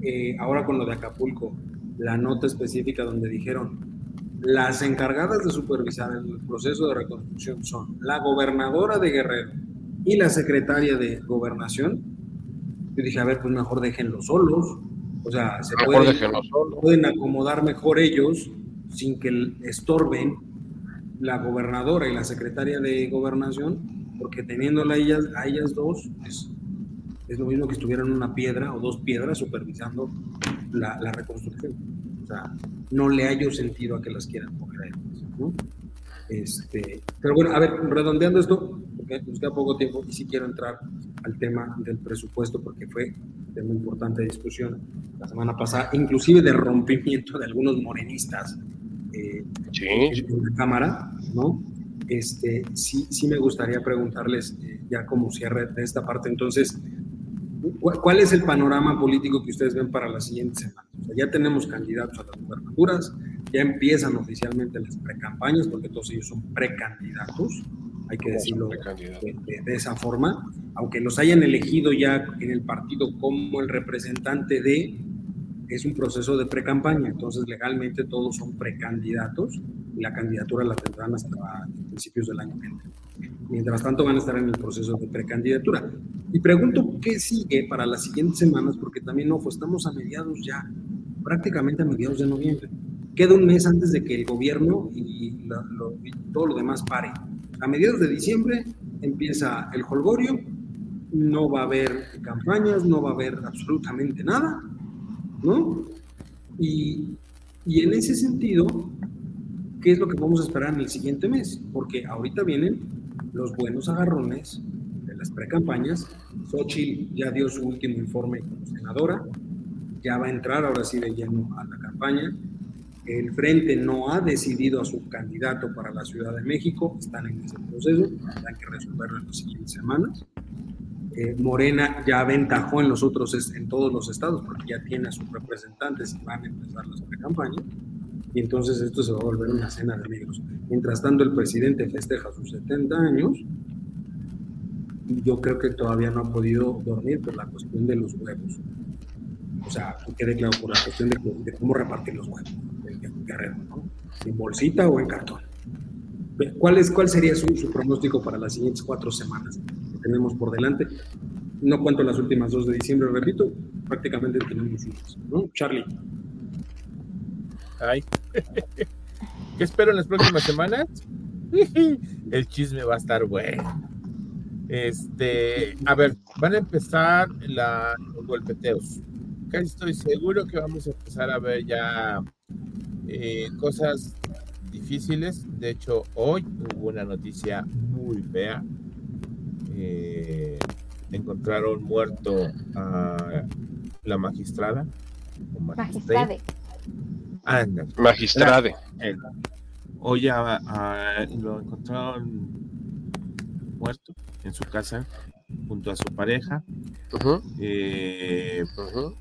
eh, ahora con lo de Acapulco, la nota específica donde dijeron las encargadas de supervisar el proceso de reconstrucción son la gobernadora de Guerrero y la secretaria de gobernación. Yo dije, a ver, pues mejor déjenlos solos. O sea, se pueden, pueden acomodar mejor ellos sin que estorben la gobernadora y la secretaria de gobernación, porque teniéndola a ellas, a ellas dos, es es lo mismo que estuvieran una piedra o dos piedras supervisando la, reconstrucción. O sea, no le hallo sentido a que las quieran coger a ellos, ¿no? Este, pero bueno, a ver, redondeando esto, porque nos queda poco tiempo y sí quiero entrar al tema del presupuesto porque fue un tema importante de discusión la semana pasada, inclusive de rompimiento de algunos morenistas eh, en la Cámara, ¿no? Este, sí, sí me gustaría preguntarles, eh, ya como cierre de esta parte, entonces, ¿Cuál es el panorama político que ustedes ven para la siguiente semana? ya tenemos candidatos a las gubernaturas, ya empiezan oficialmente las precampañas, porque todos ellos son precandidatos, hay que decirlo de, esa forma, aunque los hayan elegido ya en el partido como el representante de, es un proceso de precampaña, entonces legalmente todos son precandidatos y la candidatura la tendrán hasta principios del año que. Mientras tanto van a estar en el proceso de precandidatura. Y pregunto qué sigue para las siguientes semanas, porque también, ojo, estamos a mediados ya, prácticamente a mediados de noviembre. Queda un mes antes de que el gobierno y, todo lo demás pare. A mediados de diciembre empieza el holgorio, no va a haber campañas, no va a haber absolutamente nada, ¿no? Y, y en ese sentido, ¿qué es lo que vamos a esperar en el siguiente mes? Porque ahorita vienen los buenos agarrones de las precampañas. Xochitl ya dio su último informe como senadora, ya va a entrar ahora sí de lleno a la campaña. El Frente no ha decidido a su candidato para la Ciudad de México, están en ese proceso, tendrán que resolverlo en las siguientes semanas. Eh, Morena ya aventajó en los otros, en todos los estados, porque ya tiene a sus representantes y van a empezar las precampañas y entonces esto se va a volver una cena de negros. Mientras tanto, el presidente festeja sus 70 años y yo creo que todavía no ha podido dormir por la cuestión de los huevos. O sea, quede claro, por la cuestión de, cómo repartir los huevos. Guerrero, ¿no? ¿En bolsita o en cartón? ¿Cuál, es, cuál sería su, su pronóstico para las siguientes cuatro semanas que tenemos por delante? No cuento las últimas dos de diciembre, repito, prácticamente tenemos unas, ¿no? Charlie. Ay. ¿Qué espero en las próximas semanas? El chisme va a estar bueno. Este, a ver, van a empezar la, los golpeteos. Casi estoy seguro que vamos a empezar a ver ya eh, cosas difíciles. De hecho, hoy hubo una noticia muy fea. Eh, encontraron muerto a la magistrada. Magistrade. Anda. Magistrade. Hoy a, a, lo encontraron muerto en su casa junto a su pareja. Uh -huh. Eh, Uh -huh.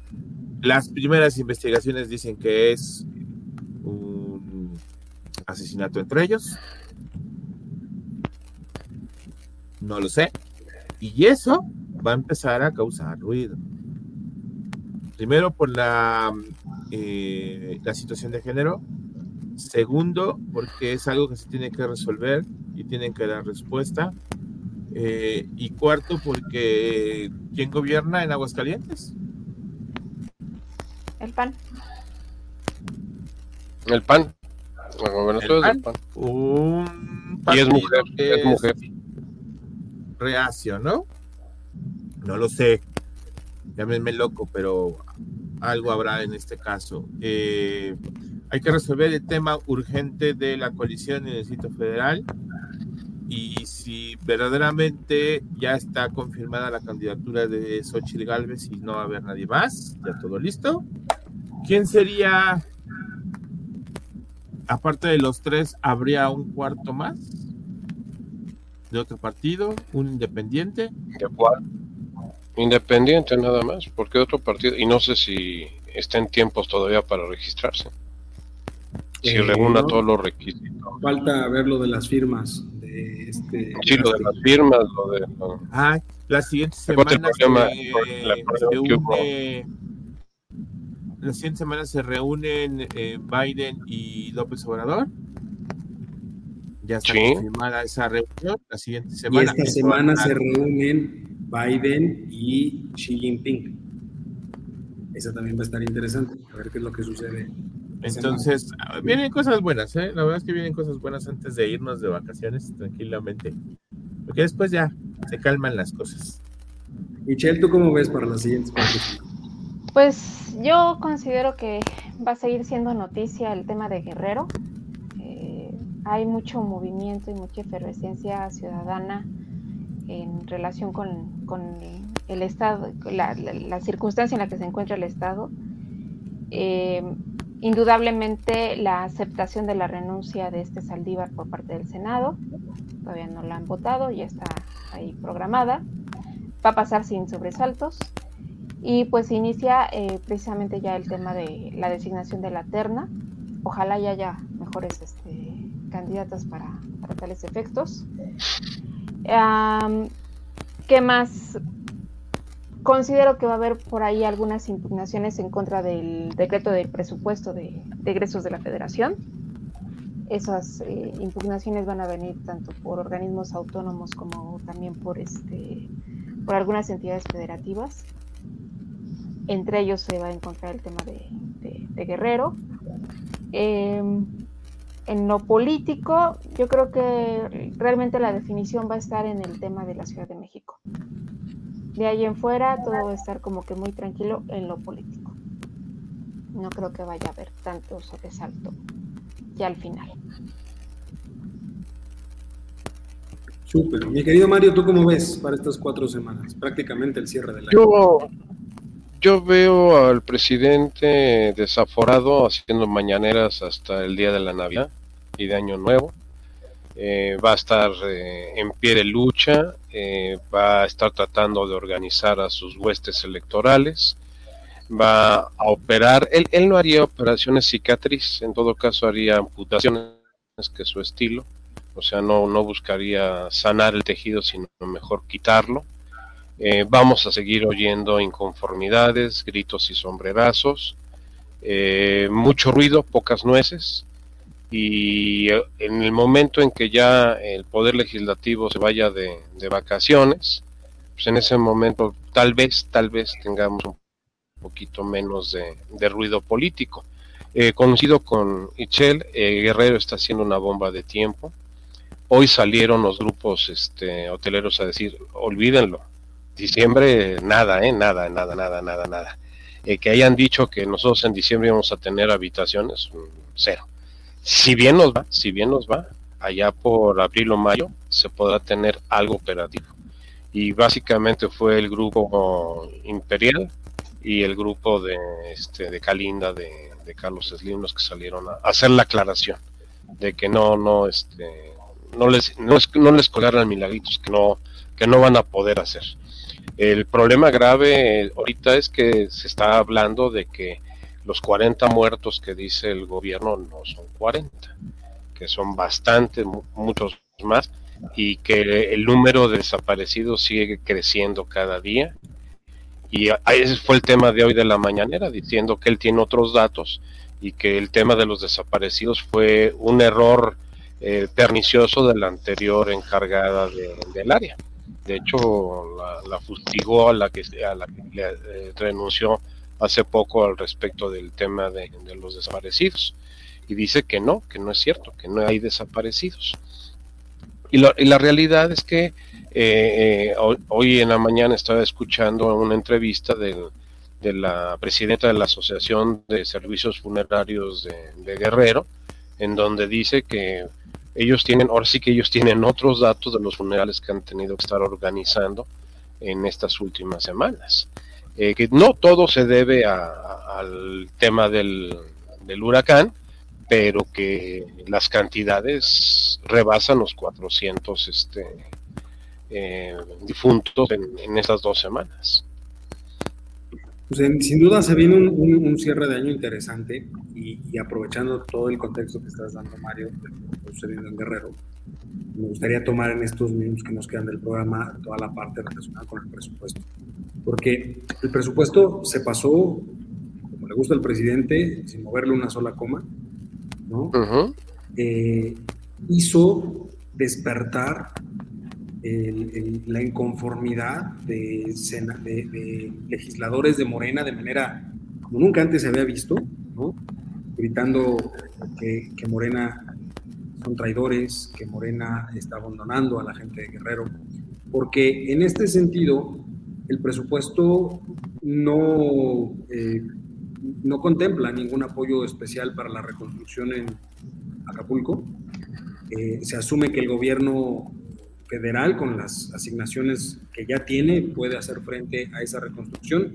las primeras investigaciones dicen que es un asesinato entre ellos. No lo sé. Y eso va a empezar a causar ruido. Primero por la, eh, la situación de género. Segundo, porque es algo que se tiene que resolver y tienen que dar respuesta. Eh, y cuarto, porque ¿quién gobierna en Aguascalientes? El PAN. El PAN. El es del PAN. Un Y es mujer, que es mujer. Reacio, ¿no? No lo sé. Llámenme loco, pero algo habrá en este caso. Eh, hay que resolver el tema urgente de la coalición en el sitio federal y si verdaderamente ya está confirmada la candidatura de Xochitl Galvez y no va a haber nadie más, ya todo listo. ¿Quién sería, aparte de los tres, habría un cuarto más de otro partido, un independiente? ¿De cuál? Independiente nada más, porque otro partido, y no sé si está en tiempos todavía para registrarse. Si Eh, reúna no. todos los requisitos. Falta ver lo de las firmas de este. Sí, lo de las firmas, lo de... lo- Ah, la siguiente semana el problema- se, el problema se que hubo. une. La siguiente semana se reúnen eh, Biden y López Obrador. Ya está Sí. confirmada esa reunión. La siguiente Y semana. esta Eso semana se reúnen Biden y Xi Jinping. Esa también va a estar interesante, a ver qué es lo que sucede. esta Entonces, vienen cosas buenas, ¿eh? La verdad es que vienen cosas buenas antes de irnos de vacaciones tranquilamente. Porque después ya se calman las cosas. Michelle, ¿tú cómo ves para las siguientes semanas? Pues yo considero que va a seguir siendo noticia el tema de Guerrero. Hay mucho movimiento y mucha efervescencia ciudadana en relación con, con el estado, la, la- la circunstancia en la que se encuentra el estado. Eh, indudablemente la aceptación de la renuncia de este Saldívar por parte del Senado, todavía no la han votado, ya está ahí programada, va a pasar sin sobresaltos. Y pues inicia eh, precisamente ya el tema de la designación de la terna. Ojalá ya haya mejores este, candidatas para, tales efectos. ¿Qué más? Considero que va a haber por ahí algunas impugnaciones en contra del decreto del presupuesto de, egresos de la federación. Esas eh, impugnaciones van a venir tanto por organismos autónomos como también por, este, por algunas entidades federativas entre ellos se va a encontrar el tema de, Guerrero. Eh, en lo político, yo creo que realmente la definición va a estar en el tema de la Ciudad de México. De ahí en fuera, todo va a estar como que muy tranquilo en lo político. No creo que vaya a haber tanto sobresalto ya al final. Súper. Mi querido Mario, ¿tú cómo ves para estas cuatro semanas? Prácticamente el cierre del año. Yo, yo veo al presidente desaforado haciendo mañaneras hasta el día de la Navidad y de Año Nuevo. Eh, va a estar eh, en pie de lucha, eh, va a estar tratando de organizar a sus huestes electorales, va a operar, él, no haría operaciones cicatriz, en todo caso haría amputaciones, que es su estilo, o sea, no, no buscaría sanar el tejido, sino mejor quitarlo. Eh, vamos a seguir oyendo inconformidades, gritos y sombrerazos, eh, mucho ruido, pocas nueces. y eh, en el momento en que ya el Poder Legislativo se vaya de, vacaciones, pues en ese momento tal vez, tal vez tengamos un poquito menos de, ruido político. Conocido con Ichel, Guerrero está haciendo una bomba de tiempo. Hoy salieron los grupos este, hoteleros a decir, olvídenlo, diciembre nada, eh, nada, nada, nada, nada, nada. Eh, que hayan dicho que nosotros en diciembre íbamos a tener habitaciones, mm, cero. Si bien nos va, si bien nos va, allá por abril o mayo se podrá tener algo operativo. Y básicamente fue el grupo Imperial y el grupo de, este, de Calinda, de, Carlos Slim, los que salieron a hacer la aclaración de que no, no, este, no les, no, no les colgaran milagritos que no, que no van a poder hacer. El problema grave ahorita es que se está hablando de que los 40 muertos que dice el gobierno no son 40, que son bastante, muchos más, y que el número de desaparecidos sigue creciendo cada día. Y ese fue el tema de hoy de la mañanera, diciendo que él tiene otros datos y que el tema de los desaparecidos fue un error eh, pernicioso de la anterior encargada del área. De hecho, la, fustigó a la que, a la que eh, renunció hace poco al respecto del tema de, los desaparecidos. Y dice que no, que no es cierto, que no hay desaparecidos. Y, la realidad es que eh, eh, hoy, en la mañana estaba escuchando una entrevista de la presidenta de la Asociación de Servicios Funerarios de, Guerrero, en donde dice que ellos tienen, ahora sí que ellos tienen otros datos de los funerales que han tenido que estar organizando en estas últimas semanas. Eh, que no todo se debe al tema del, huracán, pero que las cantidades rebasan los 400 este, eh, difuntos en, en estas dos semanas. Pues sin duda se viene un, cierre de año interesante y, aprovechando todo el contexto que estás dando, Mario, sucediendo en Guerrero, me gustaría tomar en estos minutos que nos quedan del programa toda la parte relacionada con el presupuesto. Porque el presupuesto se pasó, como le gusta al presidente, sin moverle una sola coma, ¿no? Eh, hizo despertar la inconformidad de, legisladores de Morena de manera como nunca antes se había visto, gritando que, que, Morena son traidores, que Morena está abandonando a la gente de Guerrero, porque en este sentido el presupuesto no, eh, no contempla ningún apoyo especial para la reconstrucción en Acapulco. Eh, se asume que el gobierno federal, con las asignaciones que ya tiene, puede hacer frente a esa reconstrucción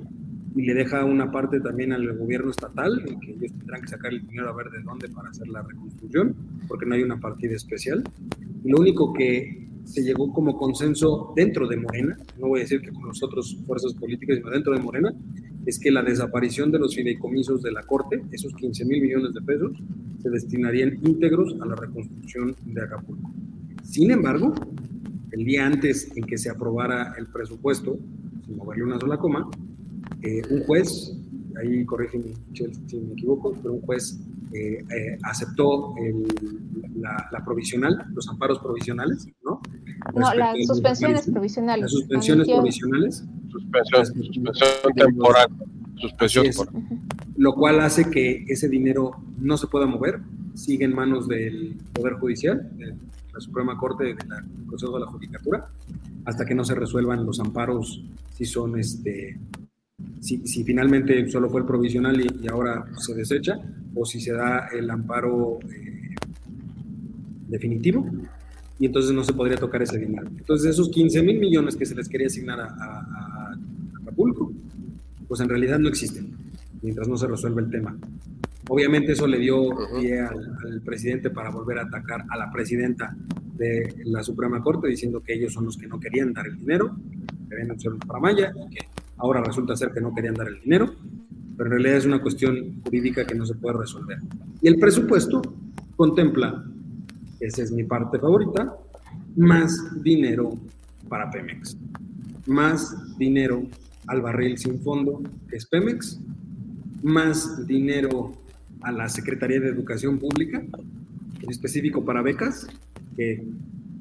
y le deja una parte también al gobierno estatal, en que ellos tendrán que sacar el dinero a ver de dónde para hacer la reconstrucción, porque no hay una partida especial. Lo único que se llegó como consenso dentro de Morena, no voy a decir que con las otras fuerzas políticas, sino dentro de Morena, es que la desaparición de los fideicomisos de la Corte, esos 15 mil millones de pesos, se destinarían íntegros a la reconstrucción de Acapulco. Sin embargo, el día antes en que se aprobara el presupuesto, sin moverle una sola coma, eh, un juez, ahí corrígeme si me equivoco, pero un juez eh, eh, aceptó la, provisional, los amparos provisionales, ¿no? No, las suspensiones provisionales. Las suspensiones provisionales. Suspensión, suspensión temporal. Suspensión Lo cual hace que ese dinero no se pueda mover, sigue en manos del Poder Judicial, de la Suprema Corte, del Consejo de la Judicatura, hasta que no se resuelvan los amparos, si son este, si, finalmente solo fue el provisional y, ahora se desecha, o si se da el amparo eh, definitivo, y entonces no se podría tocar ese dinero. Entonces esos 15 mil millones que se les quería asignar a, Acapulco, pues en realidad no existen, mientras no se resuelva el tema. Obviamente eso le dio pie al, presidente para volver a atacar a la presidenta de la Suprema Corte, diciendo que ellos son los que no querían dar el dinero, que habían hecho para Maya, y que Ahora resulta ser que no querían dar el dinero, pero en realidad es una cuestión jurídica que no se puede resolver. Y el presupuesto contempla, esa es mi parte favorita, más dinero para Pemex, más dinero al barril sin fondo, que es Pemex, más dinero a la Secretaría de Educación Pública, en específico para becas, que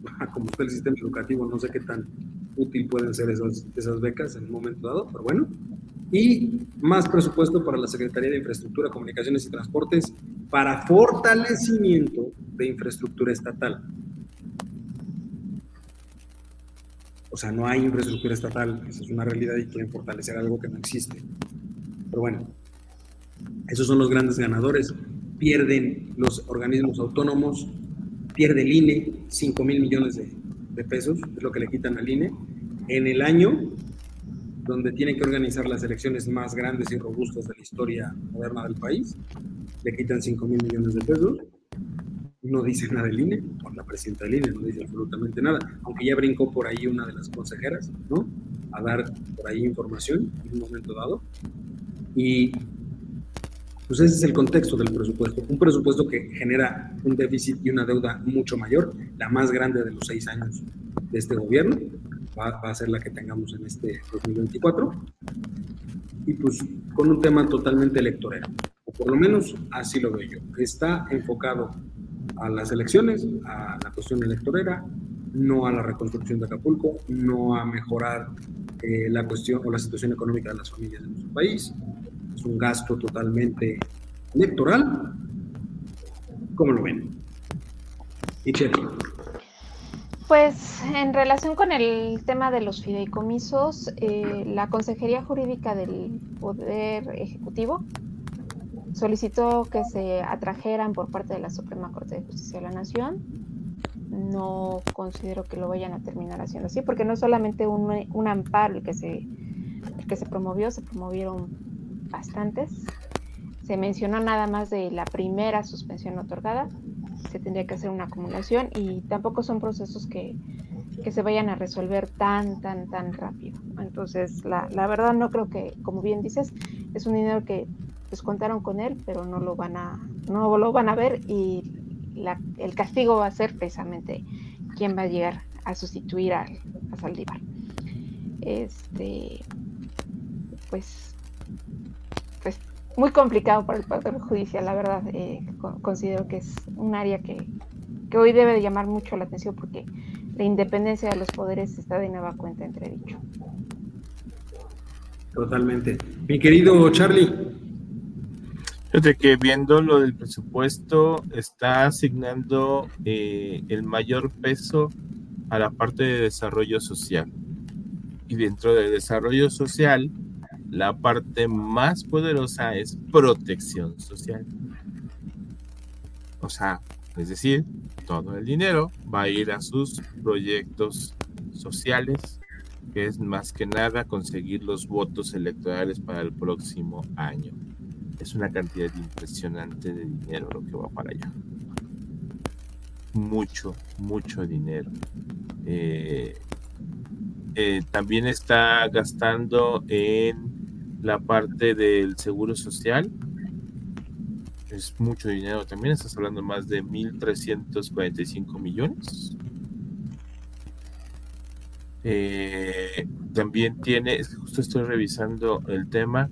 como está el sistema educativo, no sé qué tan útil pueden ser esas, becas en un momento dado, pero bueno. Y más presupuesto para la Secretaría de Infraestructura, Comunicaciones y Transportes para fortalecimiento de infraestructura estatal. O sea, no hay infraestructura estatal, esa es una realidad y quieren fortalecer algo que no existe. Pero bueno, esos son los grandes ganadores. Pierden los organismos autónomos, pierde el INE 5 mil millones de, de pesos, es lo que le quitan al INE. En el año donde tiene que organizar las elecciones más grandes y robustas de la historia moderna del país, le quitan 5 mil millones de pesos no dice nada del INE, por la presidenta del INE no dice absolutamente nada, aunque ya brincó por ahí una de las consejeras, ¿no? A dar por ahí información en un momento dado. Y pues ese es el contexto del presupuesto. Un presupuesto que genera un déficit y una deuda mucho mayor, la más grande de los seis años de este gobierno, va, va a ser la que tengamos en este 2024. Y pues con un tema totalmente electoral, o por lo menos así lo veo yo. Está enfocado a las elecciones, a la cuestión electorera, no a la reconstrucción de Acapulco, no a mejorar eh, la cuestión o la situación económica de las familias de nuestro país. Es un gasto totalmente electoral. ¿Cómo lo ven? Y Pues en relación con el tema de los fideicomisos, eh, la Consejería Jurídica del Poder Ejecutivo solicitó que se atrajeran por parte de la Suprema Corte de Justicia de la Nación. No considero que lo vayan a terminar haciendo así, porque no es solamente un, un amparo el que, se, el que se promovió, se promovieron bastantes. Se mencionó nada más de la primera suspensión otorgada, se tendría que hacer una acumulación y tampoco son procesos que, que se vayan a resolver tan, tan, tan rápido. Entonces, la, la verdad no creo que, como bien dices, es un dinero que pues contaron con él, pero no lo van a, no lo van a ver y el castigo va a ser precisamente quién va a llegar a sustituir a, a Saldívar. Este, pues muy complicado para el Poder Judicial, la verdad. Eh, considero que es un área que, que hoy debe de llamar mucho la atención porque la independencia de los poderes está de nueva cuenta entredicho. Totalmente. Mi querido Charlie, Fíjate que viendo lo del presupuesto, está asignando eh, el mayor peso a la parte de desarrollo social. Y dentro del desarrollo social, la parte más poderosa es protección social. O sea, es decir, todo el dinero va a ir a sus proyectos sociales, que es más que nada conseguir los votos electorales para el próximo año es una cantidad impresionante de dinero lo que va para allá. Mucho, mucho dinero. Eh, eh, también está gastando en la parte del seguro social. Es mucho dinero también. Estás hablando más de 1.345 millones. Eh, también tiene, justo estoy revisando el tema,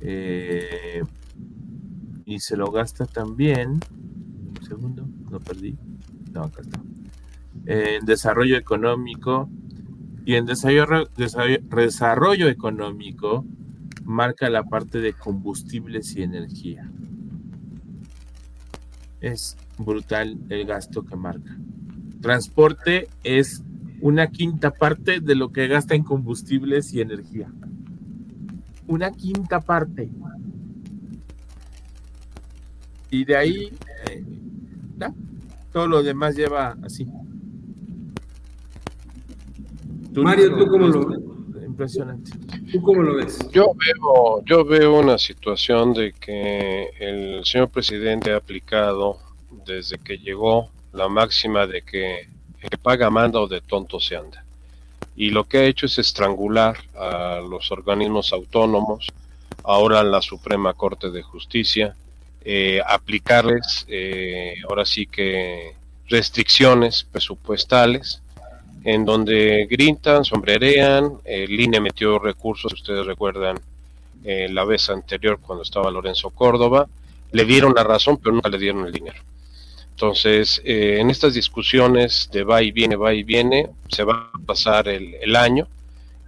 eh, y se lo gasta también. Un segundo, lo perdí. No, acá está. En desarrollo económico. Y en desarrollo, desarrollo económico marca la parte de combustibles y energía. Es brutal el gasto que marca. Transporte es una quinta parte de lo que gasta en combustibles y energía una quinta parte. Y de ahí, eh, todo lo demás lleva así. Mario, ¿tú cómo lo ves? Impresionante. ¿Tú cómo lo ves? Yo veo, yo veo una situación de que el señor presidente ha aplicado desde que llegó la máxima de que el que paga manda o de tonto se anda y lo que ha hecho es estrangular a los organismos autónomos, ahora la Suprema Corte de Justicia, eh, aplicarles eh, ahora sí que restricciones presupuestales en donde gritan, sombrerean, el INE metió recursos, ustedes recuerdan eh, la vez anterior cuando estaba Lorenzo Córdoba, le dieron la razón pero nunca le dieron el dinero. Entonces, eh, en estas discusiones de va y viene, va y viene, se va a pasar el, año.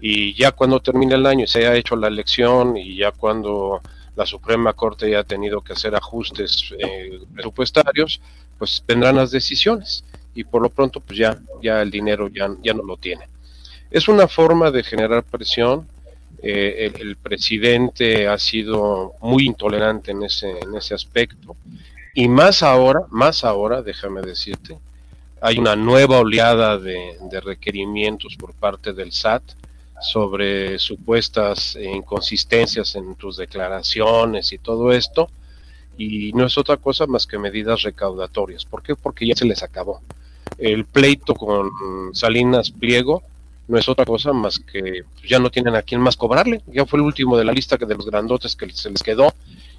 Y ya cuando termine el año y se haya hecho la elección y ya cuando la Suprema Corte ya ha tenido que hacer ajustes eh, presupuestarios, pues tendrán las decisiones y por lo pronto pues ya, ya el dinero ya, ya no lo tiene. Es una forma de generar presión. Eh, el, presidente ha sido muy intolerante en ese, en ese aspecto y más ahora, más ahora, déjame decirte, hay una nueva oleada de, requerimientos por parte del SAT sobre supuestas inconsistencias en tus declaraciones y todo esto, y no es otra cosa más que medidas recaudatorias. ¿Por qué? Porque ya se les acabó. El pleito con Salinas Pliego no es otra cosa más que ya no tienen a quién más cobrarle. Ya fue el último de la lista de los grandotes que se les quedó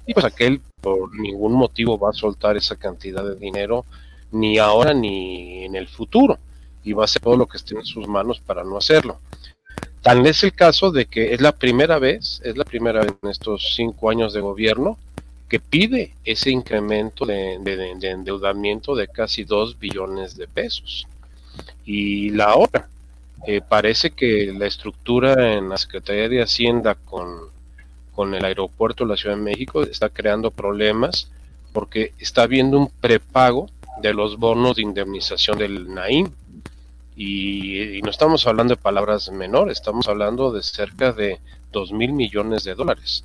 y pues aquel por ningún motivo va a soltar esa cantidad de dinero ni ahora ni en el futuro y va a hacer todo lo que esté en sus manos para no hacerlo. Tal es el caso de que es la primera vez, es la primera vez en estos cinco años de gobierno que pide ese incremento de, endeudamiento de casi dos billones de pesos. Y la otra, eh, parece que la estructura en la Secretaría de Hacienda con con el aeropuerto de la Ciudad de México está creando problemas porque está habiendo un prepago de los bonos de indemnización del NAIM. Y, no estamos hablando de palabras menores, estamos hablando de cerca de 2 mil millones de dólares.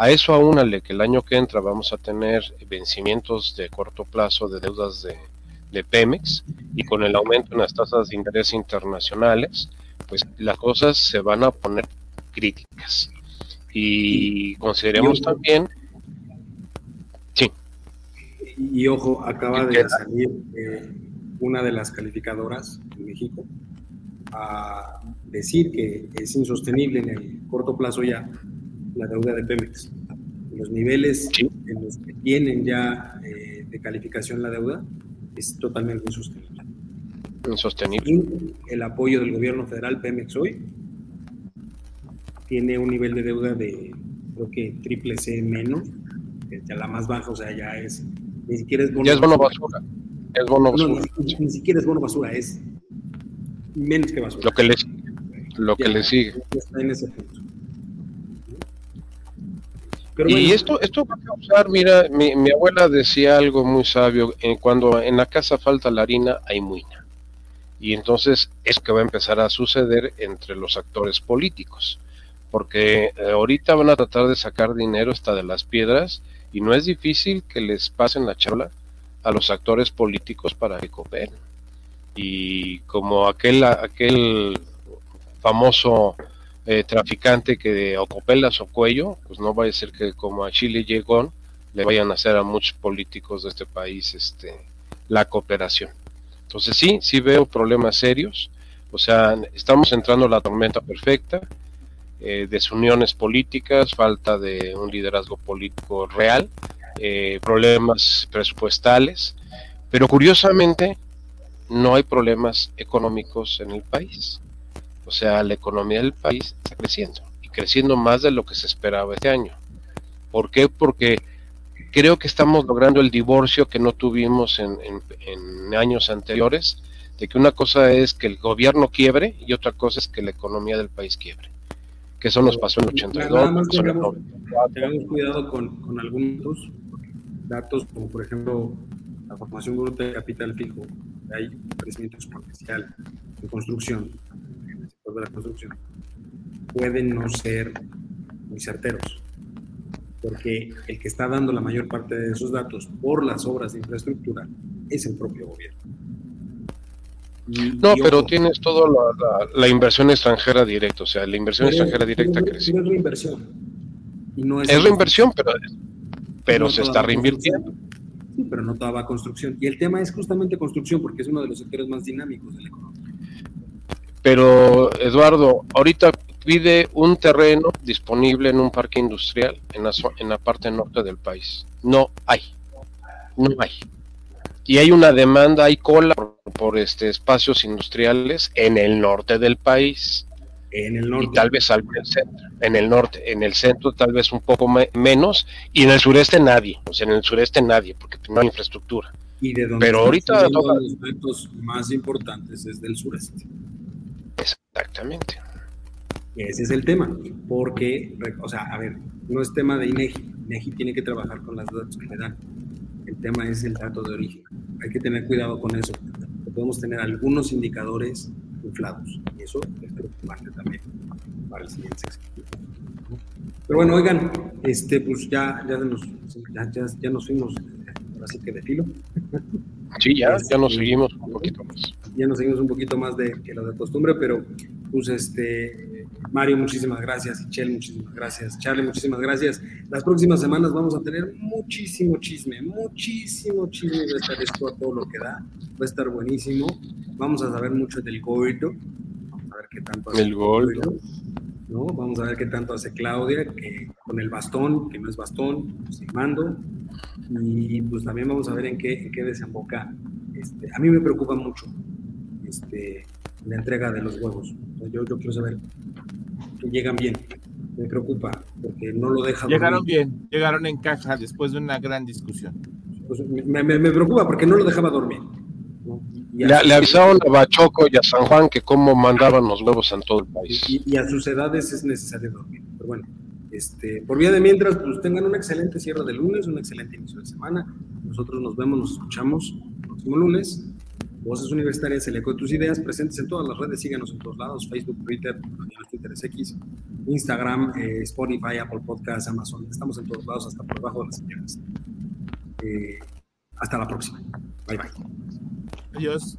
A eso aúnale que el año que entra vamos a tener vencimientos de corto plazo de deudas de, de Pemex y con el aumento en las tasas de interés internacionales, pues las cosas se van a poner críticas. Y consideremos también... Sí. Y ojo, acaba de salir eh, una de las calificadoras en México a decir que es insostenible en el corto plazo ya la deuda de Pemex. Los niveles en los que tienen ya eh, de calificación la deuda es totalmente insostenible. Insostenible. el apoyo del gobierno federal Pemex hoy tiene un nivel de deuda de, creo que triple C menos, ya la más baja, o sea, ya es, ni siquiera es bono, ya es bono basura. Es bono basura. ni, siquiera es bono basura, es menos que basura. Lo que le, lo que le sigue. está en ese punto. Y esto, esto va a causar, mira, mi, abuela decía algo muy sabio, cuando en la casa falta la harina, hay muina. Y entonces es que va a empezar a suceder entre los actores políticos porque eh, ahorita van a tratar de sacar dinero hasta de las piedras y no es difícil que les pasen la charla a los actores políticos para que. Y como aquel, aquel famoso eh, traficante que ocopela su cuello, pues no vaya a ser que como a Chile llegó, le vayan a hacer a muchos políticos de este país este, la cooperación. Entonces sí, sí veo problemas serios. O sea, estamos entrando a la tormenta perfecta eh, desuniones políticas, falta de un liderazgo político real, eh, problemas presupuestales, pero curiosamente no hay problemas económicos en el país. O sea, la economía del país está creciendo y creciendo más de lo que se esperaba este año. ¿Por qué? Porque creo que estamos logrando el divorcio que no tuvimos en, en años anteriores, de que una cosa es que el gobierno quiebre y otra cosa es que la economía del país quiebre que eso nos pasó en 82. tengamos, cuidado con, con, algunos datos, como por ejemplo la formación bruta de capital fijo, hay crecimiento exponencial en construcción, el sector de la construcción, pueden no ser muy certeros, porque el que está dando la mayor parte de esos datos por las obras de infraestructura es el propio gobierno. No, pero tienes toda la, inversión extranjera directa, o sea, la inversión extranjera directa crece. Es reinversión. Y no es, es reinversión, pero, pero se está reinvirtiendo. Sí, pero no toda va a construcción. Y el tema es justamente construcción, porque es uno de los sectores más dinámicos de la economía. Pero, Eduardo, ahorita pide un terreno disponible en un parque industrial en la, en la parte norte del país. No hay. No hay y hay una demanda, hay cola por, este espacios industriales en el norte del país. En el norte. Y tal vez algo en el centro. En el norte, en el centro tal vez un poco menos, y en el sureste nadie. O sea, en el sureste nadie, porque no hay infraestructura. Y de donde Pero ahorita están toca- los retos más importantes es del sureste. Exactamente. Ese es el tema, porque, o sea, a ver, no es tema de INEGI. INEGI tiene que trabajar con los datos que le dan. El tema es el dato de origen. Hay que tener cuidado con eso. Podemos tener algunos indicadores inflados y eso es preocupante también para el siguiente sexenio. Pero bueno, oigan, este, pues ya, ya, nos, ya, ya, ya nos fuimos, eh, ahora sí que de filo. Sí, ya, ya nos Este, seguimos un poquito más. ya nos seguimos un poquito más de que lo de costumbre, pero pues este Mario, muchísimas gracias, Michelle, muchísimas gracias, Charlie, muchísimas gracias. Las próximas semanas vamos a tener muchísimo chisme, muchísimo chisme, va a estar esto a todo lo que da, va a estar buenísimo. Vamos a saber mucho del gordo, vamos a ver qué tanto hace El gordo. ¿no? Vamos a ver qué tanto hace Claudia, que con el bastón, que no es bastón, sin mando, y pues también vamos a ver en qué, en qué desemboca. Este, a mí me preocupa mucho este, la entrega de los huevos. Yo, yo quiero saber que llegan bien. Me preocupa porque no lo deja. Llegaron dormir. bien, llegaron en caja después de una gran discusión. Pues, me, me- me preocupa porque no lo dejaba dormir. ¿no? Y, Le, a, le avisaron a Bachoco y a San Juan que cómo mandaban los huevos en todo el país. y- y a sus edades es necesario dormir. Pero bueno, este, por vía de mientras, pues tengan un excelente cierre de lunes, un excelente inicio de semana. Nosotros nos vemos, nos escuchamos el próximo lunes. Voces Universitarias, el eco de tus ideas, presentes en todas las redes, síganos en todos lados, Facebook, Twitter, Twitter es X, Instagram, eh, Spotify, Apple Podcasts, Amazon, estamos en todos lados, hasta por debajo de las señales. Eh, hasta la próxima. Bye bye. Adiós.